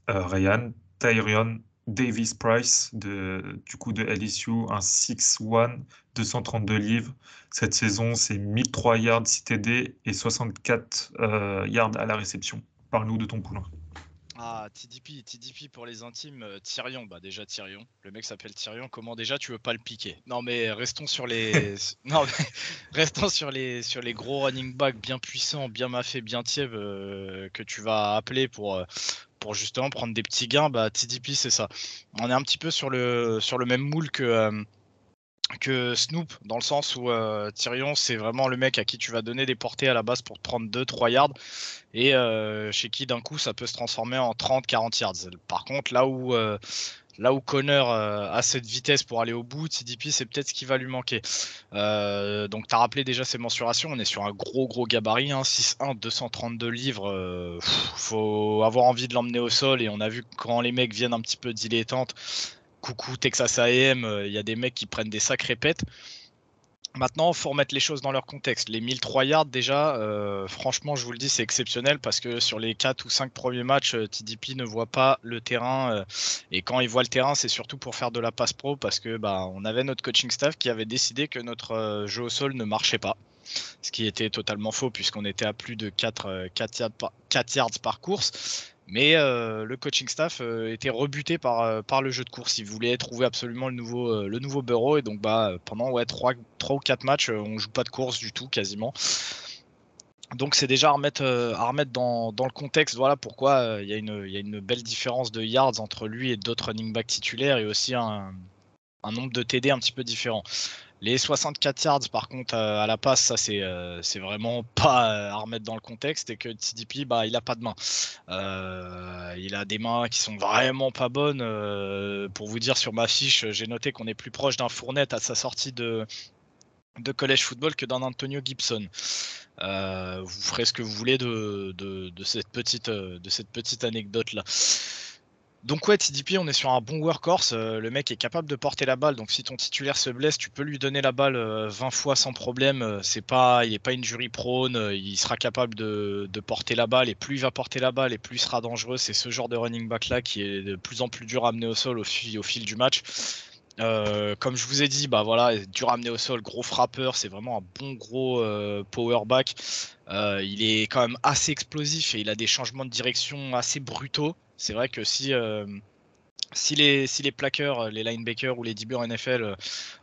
euh, Ryan Tyrion Davis Price, de, du coup de LSU, un 6-1, 232 livres. Cette saison, c'est 1003 yards CTD et 64 euh, yards à la réception. Parle-nous de ton poulain. Ah, TDP, TDP pour les intimes, euh, Tyrion, bah déjà Tyrion. Le mec s'appelle Tyrion. Comment déjà tu veux pas le piquer? Non mais restons sur les, non restons sur les sur les gros running backs bien puissants, bien maffés, bien tièves euh, que tu vas appeler pour euh, pour justement prendre des petits gains. Bah TDP c'est ça. On est un petit peu sur le sur le même moule que que Snoop, dans le sens où euh, Tyrion, c'est vraiment le mec à qui tu vas donner des portées à la base pour prendre 2-3 yards, et euh, chez qui d'un coup ça peut se transformer en 30-40 yards. Par contre, là où, euh, là où Connor a cette vitesse pour aller au bout, TDP, c'est peut-être ce qui va lui manquer. donc, tu as rappelé déjà ses mensurations, on est sur un gros gros gabarit, hein, 6-1, 232 livres, faut avoir envie de l'emmener au sol, et on a vu quand les mecs viennent un petit peu dilettantes, coucou Texas AM, euh, il y a des mecs qui prennent des sacrés pètes. Maintenant, il faut remettre les choses dans leur contexte. Les 1003 yards, déjà, euh, franchement, je vous le dis, c'est exceptionnel parce que sur les 4 ou 5 premiers matchs, euh, TDP ne voit pas le terrain. et quand il voit le terrain, c'est surtout pour faire de la passe pro parce que bah, on avait notre coaching staff qui avait décidé que notre jeu au sol ne marchait pas. Ce qui était totalement faux puisqu'on était à plus de 4, 4 yards par course. Mais euh, le coaching staff euh, était rebuté par, euh, par le jeu de course. Il voulait trouver absolument le nouveau, le nouveau Burrow. Et donc, bah, pendant ouais, 3, 3 ou 4 matchs, on joue pas de course du tout, quasiment. Donc, c'est déjà à remettre, à remettre dans, dans, le contexte. Voilà pourquoi il y, y, a une belle différence de yards entre lui et d'autres running backs titulaires et aussi un, un nombre de TD un petit peu différent. Les 64 yards, par contre, euh, à la passe, ça, c'est euh, vraiment pas euh, à remettre dans le contexte et que TDP, bah, il a pas de main. il a des mains qui sont vraiment pas bonnes. pour vous dire, sur ma fiche, j'ai noté qu'on est plus proche d'un fournette à sa sortie de, de collège football que d'un Antonio Gibson. vous ferez ce que vous voulez de, de cette petite, de cette petite anecdote là. Donc ouais, TDP, on est sur un bon workhorse. Euh, le mec est capable de porter la balle. Donc si ton titulaire se blesse, tu peux lui donner la balle 20 euh, fois sans problème. Euh, c'est pas, il n'est pas injury prone. il sera capable de, porter la balle. Et plus il va porter la balle, et plus il sera dangereux. C'est ce genre de running back là qui est de plus en plus dur à amener au sol au, fil, au fil du match. comme je vous ai dit, bah voilà, dur à amener au sol, gros frappeur, c'est vraiment un bon gros power back. il est quand même assez explosif et il a des changements de direction assez brutaux. C'est vrai que si, euh, si, les, plaqueurs, les linebackers ou les en NFL euh,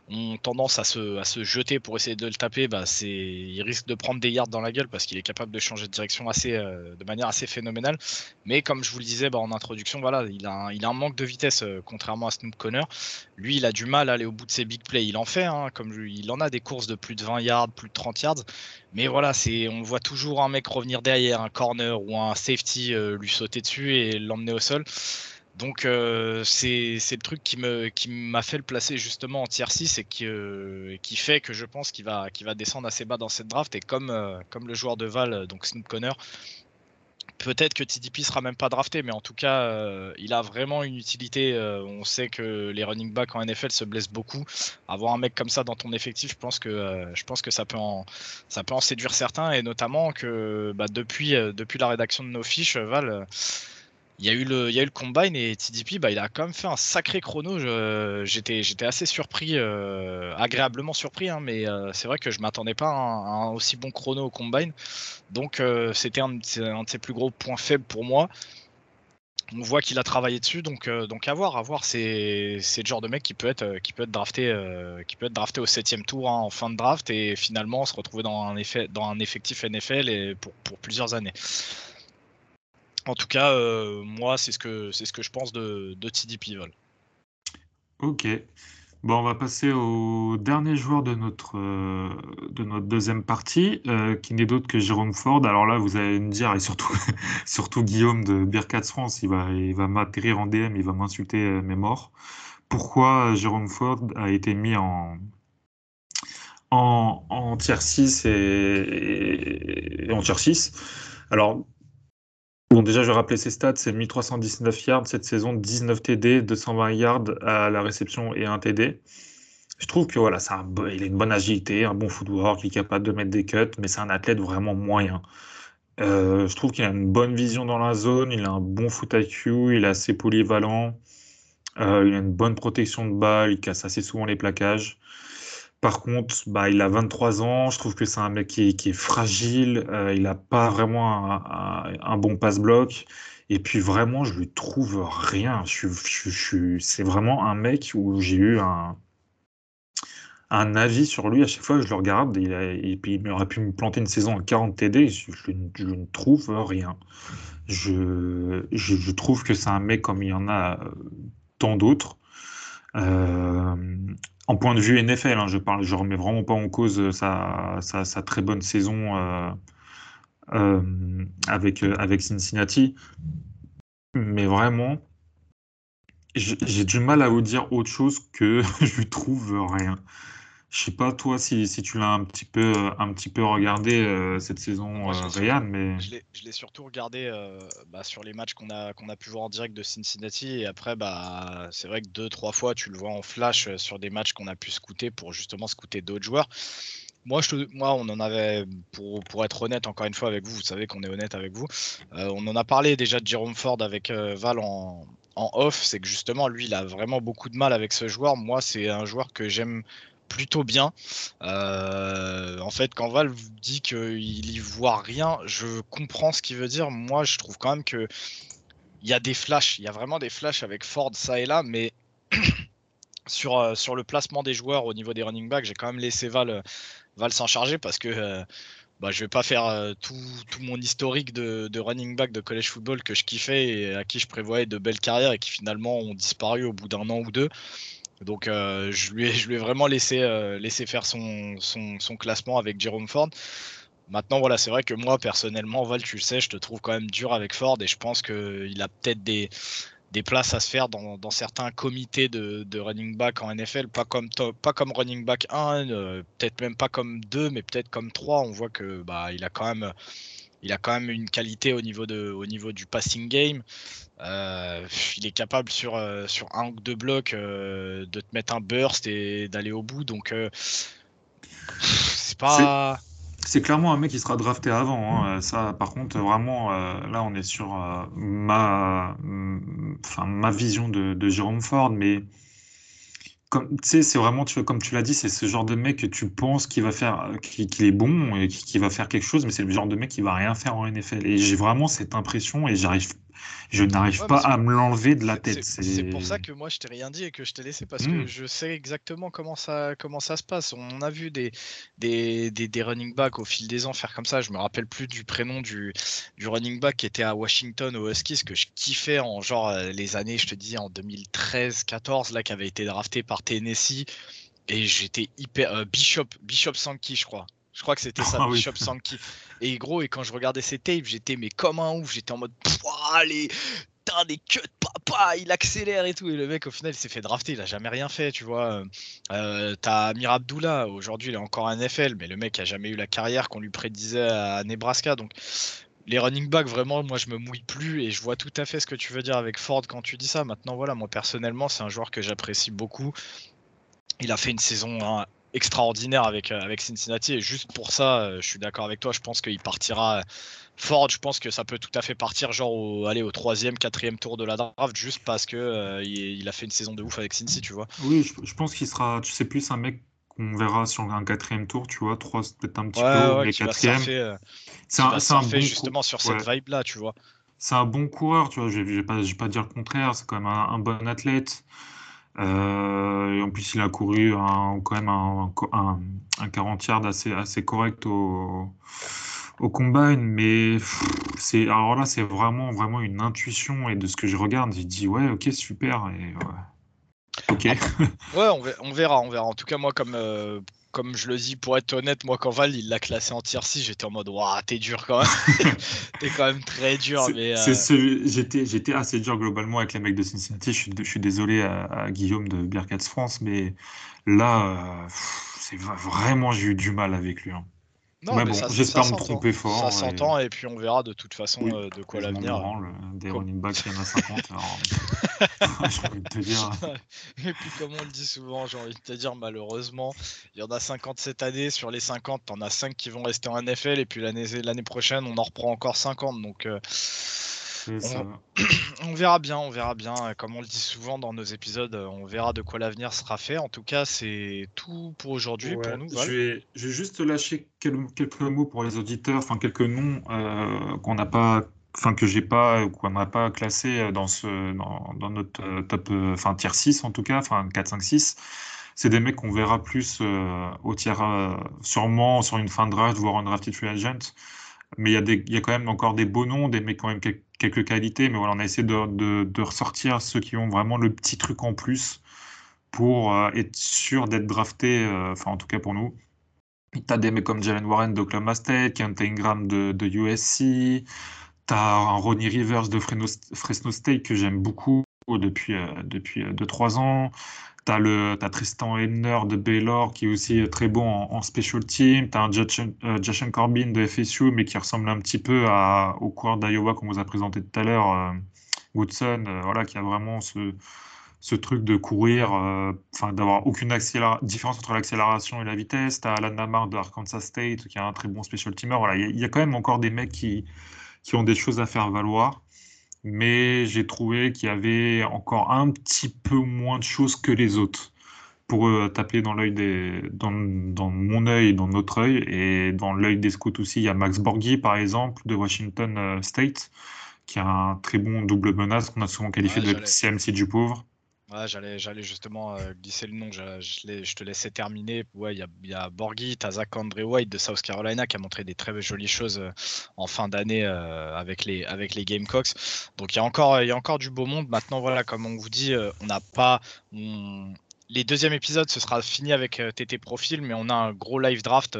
ont tendance à se, jeter pour essayer de le taper, bah il risque de prendre des yards dans la gueule parce qu'il est capable de changer de direction euh, de manière assez phénoménale. Mais comme je vous le disais bah, en introduction, il, a un, manque de vitesse contrairement à Snoop Connor. Lui, il a du mal à aller au bout de ses big plays. Il en fait, hein, comme il en a des courses de plus de 20 yards, plus de 30 yards. Mais voilà, on voit toujours un mec revenir derrière, un corner ou un safety lui sauter dessus et l'emmener au sol. Donc euh, c'est le truc qui m'a fait le placer justement en tier 6 et qui, euh, qui fait que je pense qu'il va, descendre assez bas dans cette draft. Et comme, euh, le joueur de Val, donc Snoop Connor, peut-être que TDP sera même pas drafté, mais en tout cas, il a vraiment une utilité. on sait que les running backs en NFL se blessent beaucoup. Avoir un mec comme ça dans ton effectif, je pense que, ça, peut en, séduire certains, et notamment que bah, depuis la rédaction de nos fiches, Val il y a eu le, il y a eu le combine et TDP, bah, il a quand même fait un sacré chrono. J'étais, j'étais assez surpris, euh, agréablement surpris, hein, mais euh, c'est vrai que je m'attendais pas à un, aussi bon chrono au combine. Donc euh, c'était un, de ses plus gros points faibles pour moi. On voit qu'il a travaillé dessus, donc, donc à voir, à voir. C'est, le genre de mec qui peut être, qui peut être drafté, qui peut être drafté au septième tour hein, en fin de draft et finalement se retrouver dans un effet, dans un effectif NFL et pour, pour plusieurs années. En tout cas, euh, moi, c'est ce, que, ce que je pense de, de Vol. Ok. Bon, on va passer au dernier joueur de notre, euh, de notre deuxième partie, euh, qui n'est d'autre que Jérôme Ford. Alors là, vous allez me dire, et surtout, surtout Guillaume de Bearcats France, il va, il va m'atterrir en DM, il va m'insulter mes morts. Pourquoi Jérôme Ford a été mis en, en, en tier 6 et, et en tier 6 Alors, Bon, déjà, je vais rappeler ses stats. C'est 1319 yards cette saison, 19 TD, 220 yards à la réception et un TD. Je trouve que a une bonne agilité, un bon footwork, il est capable de mettre des cuts, mais c'est un athlète vraiment moyen. Euh, je trouve qu'il a une bonne vision dans la zone, il a un bon foot IQ, il est assez polyvalent, euh, il a une bonne protection de balle, il casse assez souvent les plaquages. Par contre, bah, il a 23 ans. Je trouve que c'est un mec qui est, fragile. Euh, il n'a pas vraiment un, bon passe-bloc. Et puis vraiment, je lui trouve rien. c'est vraiment un mec où j'ai eu un, avis sur lui à chaque fois que je le regarde. Il et puis il aurait pu me planter une saison à 40 TD. Je, ne trouve rien. Je, je, trouve que c'est un mec comme il y en a tant d'autres. Euh, en point de vue NFL, hein, je parle, je remets vraiment pas en cause euh, sa, très bonne saison euh, euh, avec, avec Cincinnati, mais vraiment, j'ai du mal à vous dire autre chose que je lui trouve rien. Je sais pas toi si, si tu l'as un petit peu un petit peu regardé euh, cette saison, euh, Ryan, mais je l'ai surtout regardé euh, bah, sur les matchs qu'on a qu'on a pu voir en direct de Cincinnati et après bah c'est vrai que deux trois fois tu le vois en flash sur des matchs qu'on a pu scouter pour justement scouter d'autres joueurs. Moi, je moi, on en avait, pour, pour, être honnête encore une fois avec vous, vous savez qu'on est honnête avec vous, on en a parlé déjà de Jerome Ford avec Val en, en off, c'est que justement, lui, il a vraiment beaucoup de mal avec ce joueur. Moi, c'est un joueur que j'aime plutôt bien. Euh, en fait, quand Val dit qu'il y voit rien, je comprends ce qu'il veut dire. Moi, je trouve quand même que il y a des flashs, il y a vraiment des flashs avec Ford ça et là, mais sur, euh, sur le placement des joueurs au niveau des running backs, j'ai quand même laissé Val, Val s'en charger parce que euh, bah, je vais pas faire tout, tout, mon historique de, de, running back de college football que je kiffais et à qui je prévoyais de belles carrières et qui finalement ont disparu au bout d'un an ou deux. Donc euh, je, lui ai, vraiment laissé, euh, faire son, son, classement avec Jerome Ford. Maintenant, voilà, c'est vrai que moi, personnellement, Val, tu le sais, je te trouve quand même dur avec Ford et je pense qu'il a peut-être des, des places à se faire dans, certains comités de, de, running back en NFL, pas comme, pas comme running back 1, euh, peut-être même pas comme 2, mais peut-être comme 3. On voit que bah, il a quand même il a quand même une qualité au niveau, de, au niveau du passing game. Euh, il est capable sur, euh, sur un ou deux blocs euh, de te mettre un burst et d'aller au bout. Donc, c'est pas. C'est clairement un mec qui sera drafté avant. Hein. Ça, par contre, vraiment, là, on est sur ma, ma vision de, de Jérôme Ford, mais comme tu sais, c'est vraiment, comme tu l'as dit, c'est ce genre de mec que tu penses qu'il va faire, qu'il est bon et qu'il va faire quelque chose, mais c'est le genre de mec qui va rien faire en NFL. Et j'ai vraiment cette impression et j'arrive je n'arrive pas à me l'enlever de la tête. C'est pour ça que moi je t'ai rien dit et que je t'ai laissé parce que mmh. je sais exactement comment ça, comment ça se passe. On a vu des, des, des, running backs au fil des ans faire comme ça. Je me rappelle plus du prénom du, du running back qui était à Washington au Huskies que je kiffais en genre euh, les années, je te dis en 2013-14 là qui avait été drafté par Tennessee et j'étais hyper euh, Bishop Bishop Sankey je crois. Je crois que c'était ça, ah Bishop Sankey. Et gros, et quand je regardais ses tapes, j'étais mais comme un ouf. J'étais en mode, allez, t'as des queues de papa, il accélère et tout. Et le mec, au final, il s'est fait drafter, il a jamais rien fait, tu vois. Euh, t'as Amir Abdullah, aujourd'hui, il est encore un NFL, mais le mec a jamais eu la carrière qu'on lui prédisait à Nebraska. Donc, les running backs, vraiment, moi, je me mouille plus et je vois tout à fait ce que tu veux dire avec Ford quand tu dis ça. Maintenant, voilà, moi, personnellement, c'est un joueur que j'apprécie beaucoup. Il a fait une saison hein, extraordinaire avec, avec Cincinnati. Et juste pour ça, je suis d'accord avec toi. Je pense qu'il partira Ford, je pense que ça peut tout à fait partir genre au, aller au troisième, quatrième tour de la draft juste parce que euh, il, a fait une saison de ouf avec Cincy, tu vois. Oui, je, pense qu'il sera, tu sais plus un mec qu'on verra sur un quatrième tour, tu vois, trois peut-être un petit peu, mais quatrième. Euh, c'est un, un bon justement sur cette vibe là, tu vois. C'est un bon coureur, tu vois. Je vais pas, pas dire le contraire. C'est quand même un, bon athlète. Euh, et en plus, il a couru quand même un, un, un 40 yards assez, correct au, au combine, mais c'est alors là c'est vraiment vraiment une intuition et de ce que je regarde, j'ai dit ouais ok super et ok. ouais on verra, on verra, En tout cas moi comme euh, comme je le dis pour être honnête, moi quand Val il l'a classé en tier 6, j'étais en mode waouh t'es dur quand même, t'es quand même très dur. Mais euh, j'étais j'étais assez dur globalement avec les mecs de Cincinnati. Je suis, je suis désolé à, Guillaume de Bearcats France, mais là euh, c'est vraiment j'ai eu du mal avec lui. Hein. Non, mais bon, j'espère me tromper fort. Ça s'entend et... puis on verra de toute façon euh, de quoi l'avenir. Des running backs, il y en a 50. j'ai envie de te dire. et puis comme on le dit souvent, j'ai envie de te dire malheureusement, il y en a 50 cette année. Sur les 50, t'en as 5 qui vont rester en NFL et puis l'année prochaine, on en reprend encore 50. Donc euh, on, verra bien, on verra bien. Comme on le dit souvent dans nos épisodes, on verra de quoi l'avenir sera fait. En tout cas, c'est tout pour aujourd'hui pour nous. Je, vais, juste lâcher quelques, mots pour les auditeurs, enfin quelques noms euh, qu'on n'a pas, enfin que j'ai pas, qu'on n'a pas classé dans ce, dans, notre euh, top, euh, enfin tier 6 en tout cas, enfin 4, 5, 6 c'est des mecs qu'on verra plus au tiers, sûrement sur une fin de draft, voire un drafted free agent mais il y, a quand même encore des beaux noms, des mecs quand même quelques, qualités, mais voilà, on a essayé de, ressortir ceux qui ont vraiment le petit truc en plus pour euh, être sûr d'être drafté, euh, enfin en tout cas pour nous. Tu as des mecs comme Jalen Warren d'Oklahoma State, Kent Ingram de, de USC, tu as un Ronnie Rivers de Fresno, State que j'aime beaucoup depuis 2-3 euh, depuis, ans. Tu as, Tristan Henner de Baylor qui est aussi très bon en, special team. Tu as un Joshen euh, Corbin de FSU, mais qui ressemble un petit peu à, au coureur d'Iowa qu'on vous a présenté tout à l'heure, euh, Woodson, euh, voilà, qui a vraiment ce, ce truc de courir, enfin d'avoir aucune différence entre l'accélération et la vitesse. Tu as Alan Lamar de Arkansas State qui a un très bon special teamer. Voilà, il y, a quand même encore des mecs qui, qui ont des choses à faire valoir mais j'ai trouvé qu'il y avait encore un petit peu moins de choses que les autres. Pour euh, taper dans l'œil des, dans, dans, mon œil dans notre œil, et dans l'œil des scouts aussi, il y a Max Borghi par exemple de Washington euh, State, qui a un très bon double menace qu'on a souvent qualifié de CMC du pauvre j'allais, j'allais justement euh, glisser le nom, je, te laissais terminer. Il y a, y a Borghi, t'as Zach Andre White de South Carolina qui a montré des très jolies choses euh, en fin d'année euh, avec, les, avec les Gamecocks. Donc il y, a encore, y a encore du beau monde. Maintenant, voilà, comme on vous dit, on n'a pas. Les deuxièmes épisodes, ce sera fini avec TT Profil, mais on a un gros live draft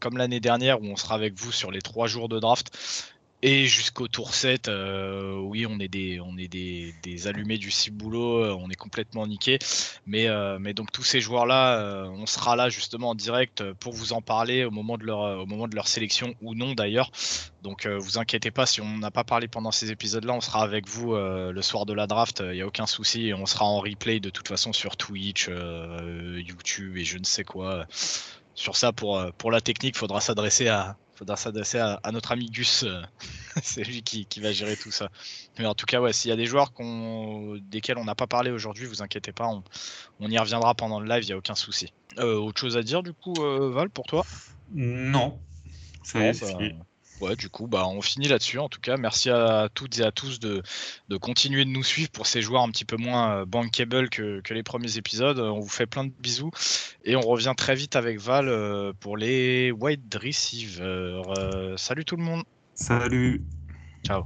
comme l'année dernière où on sera avec vous sur les trois jours de draft. Et jusqu'au tour 7, euh, oui, on est des, on est des, des allumés du ciboulot, euh, on est complètement niqué. Mais, euh, mais donc tous ces joueurs-là, on sera là justement en direct pour vous en parler au moment de leur, au moment de leur sélection ou non d'ailleurs. Donc vous inquiétez pas, si on n'a pas parlé pendant ces épisodes-là, on sera avec vous le soir de la draft, il n'y a aucun souci. On sera en replay de toute façon sur Twitch, YouTube et je ne sais quoi. Sur ça, pour, pour la technique, il faudra s'adresser à, faudra s'adresser à, notre ami Gus. Euh, c'est lui qui, va gérer tout ça. Mais en tout cas, ouais, s'il y a des joueurs desquels on n'a pas parlé aujourd'hui, vous inquiétez pas, on, y reviendra pendant le live, il n'y a aucun souci. Euh, autre chose à dire du coup, euh, Val, pour toi? Non. C'est Ouais, du coup, bah, on finit là-dessus. En tout cas, merci à toutes et à tous de, continuer de nous suivre pour ces joueurs un petit peu moins euh, bankable que, que, les premiers épisodes. On vous fait plein de bisous et on revient très vite avec Val euh, pour les wide receivers. Euh, salut tout le monde. Salut. Ciao.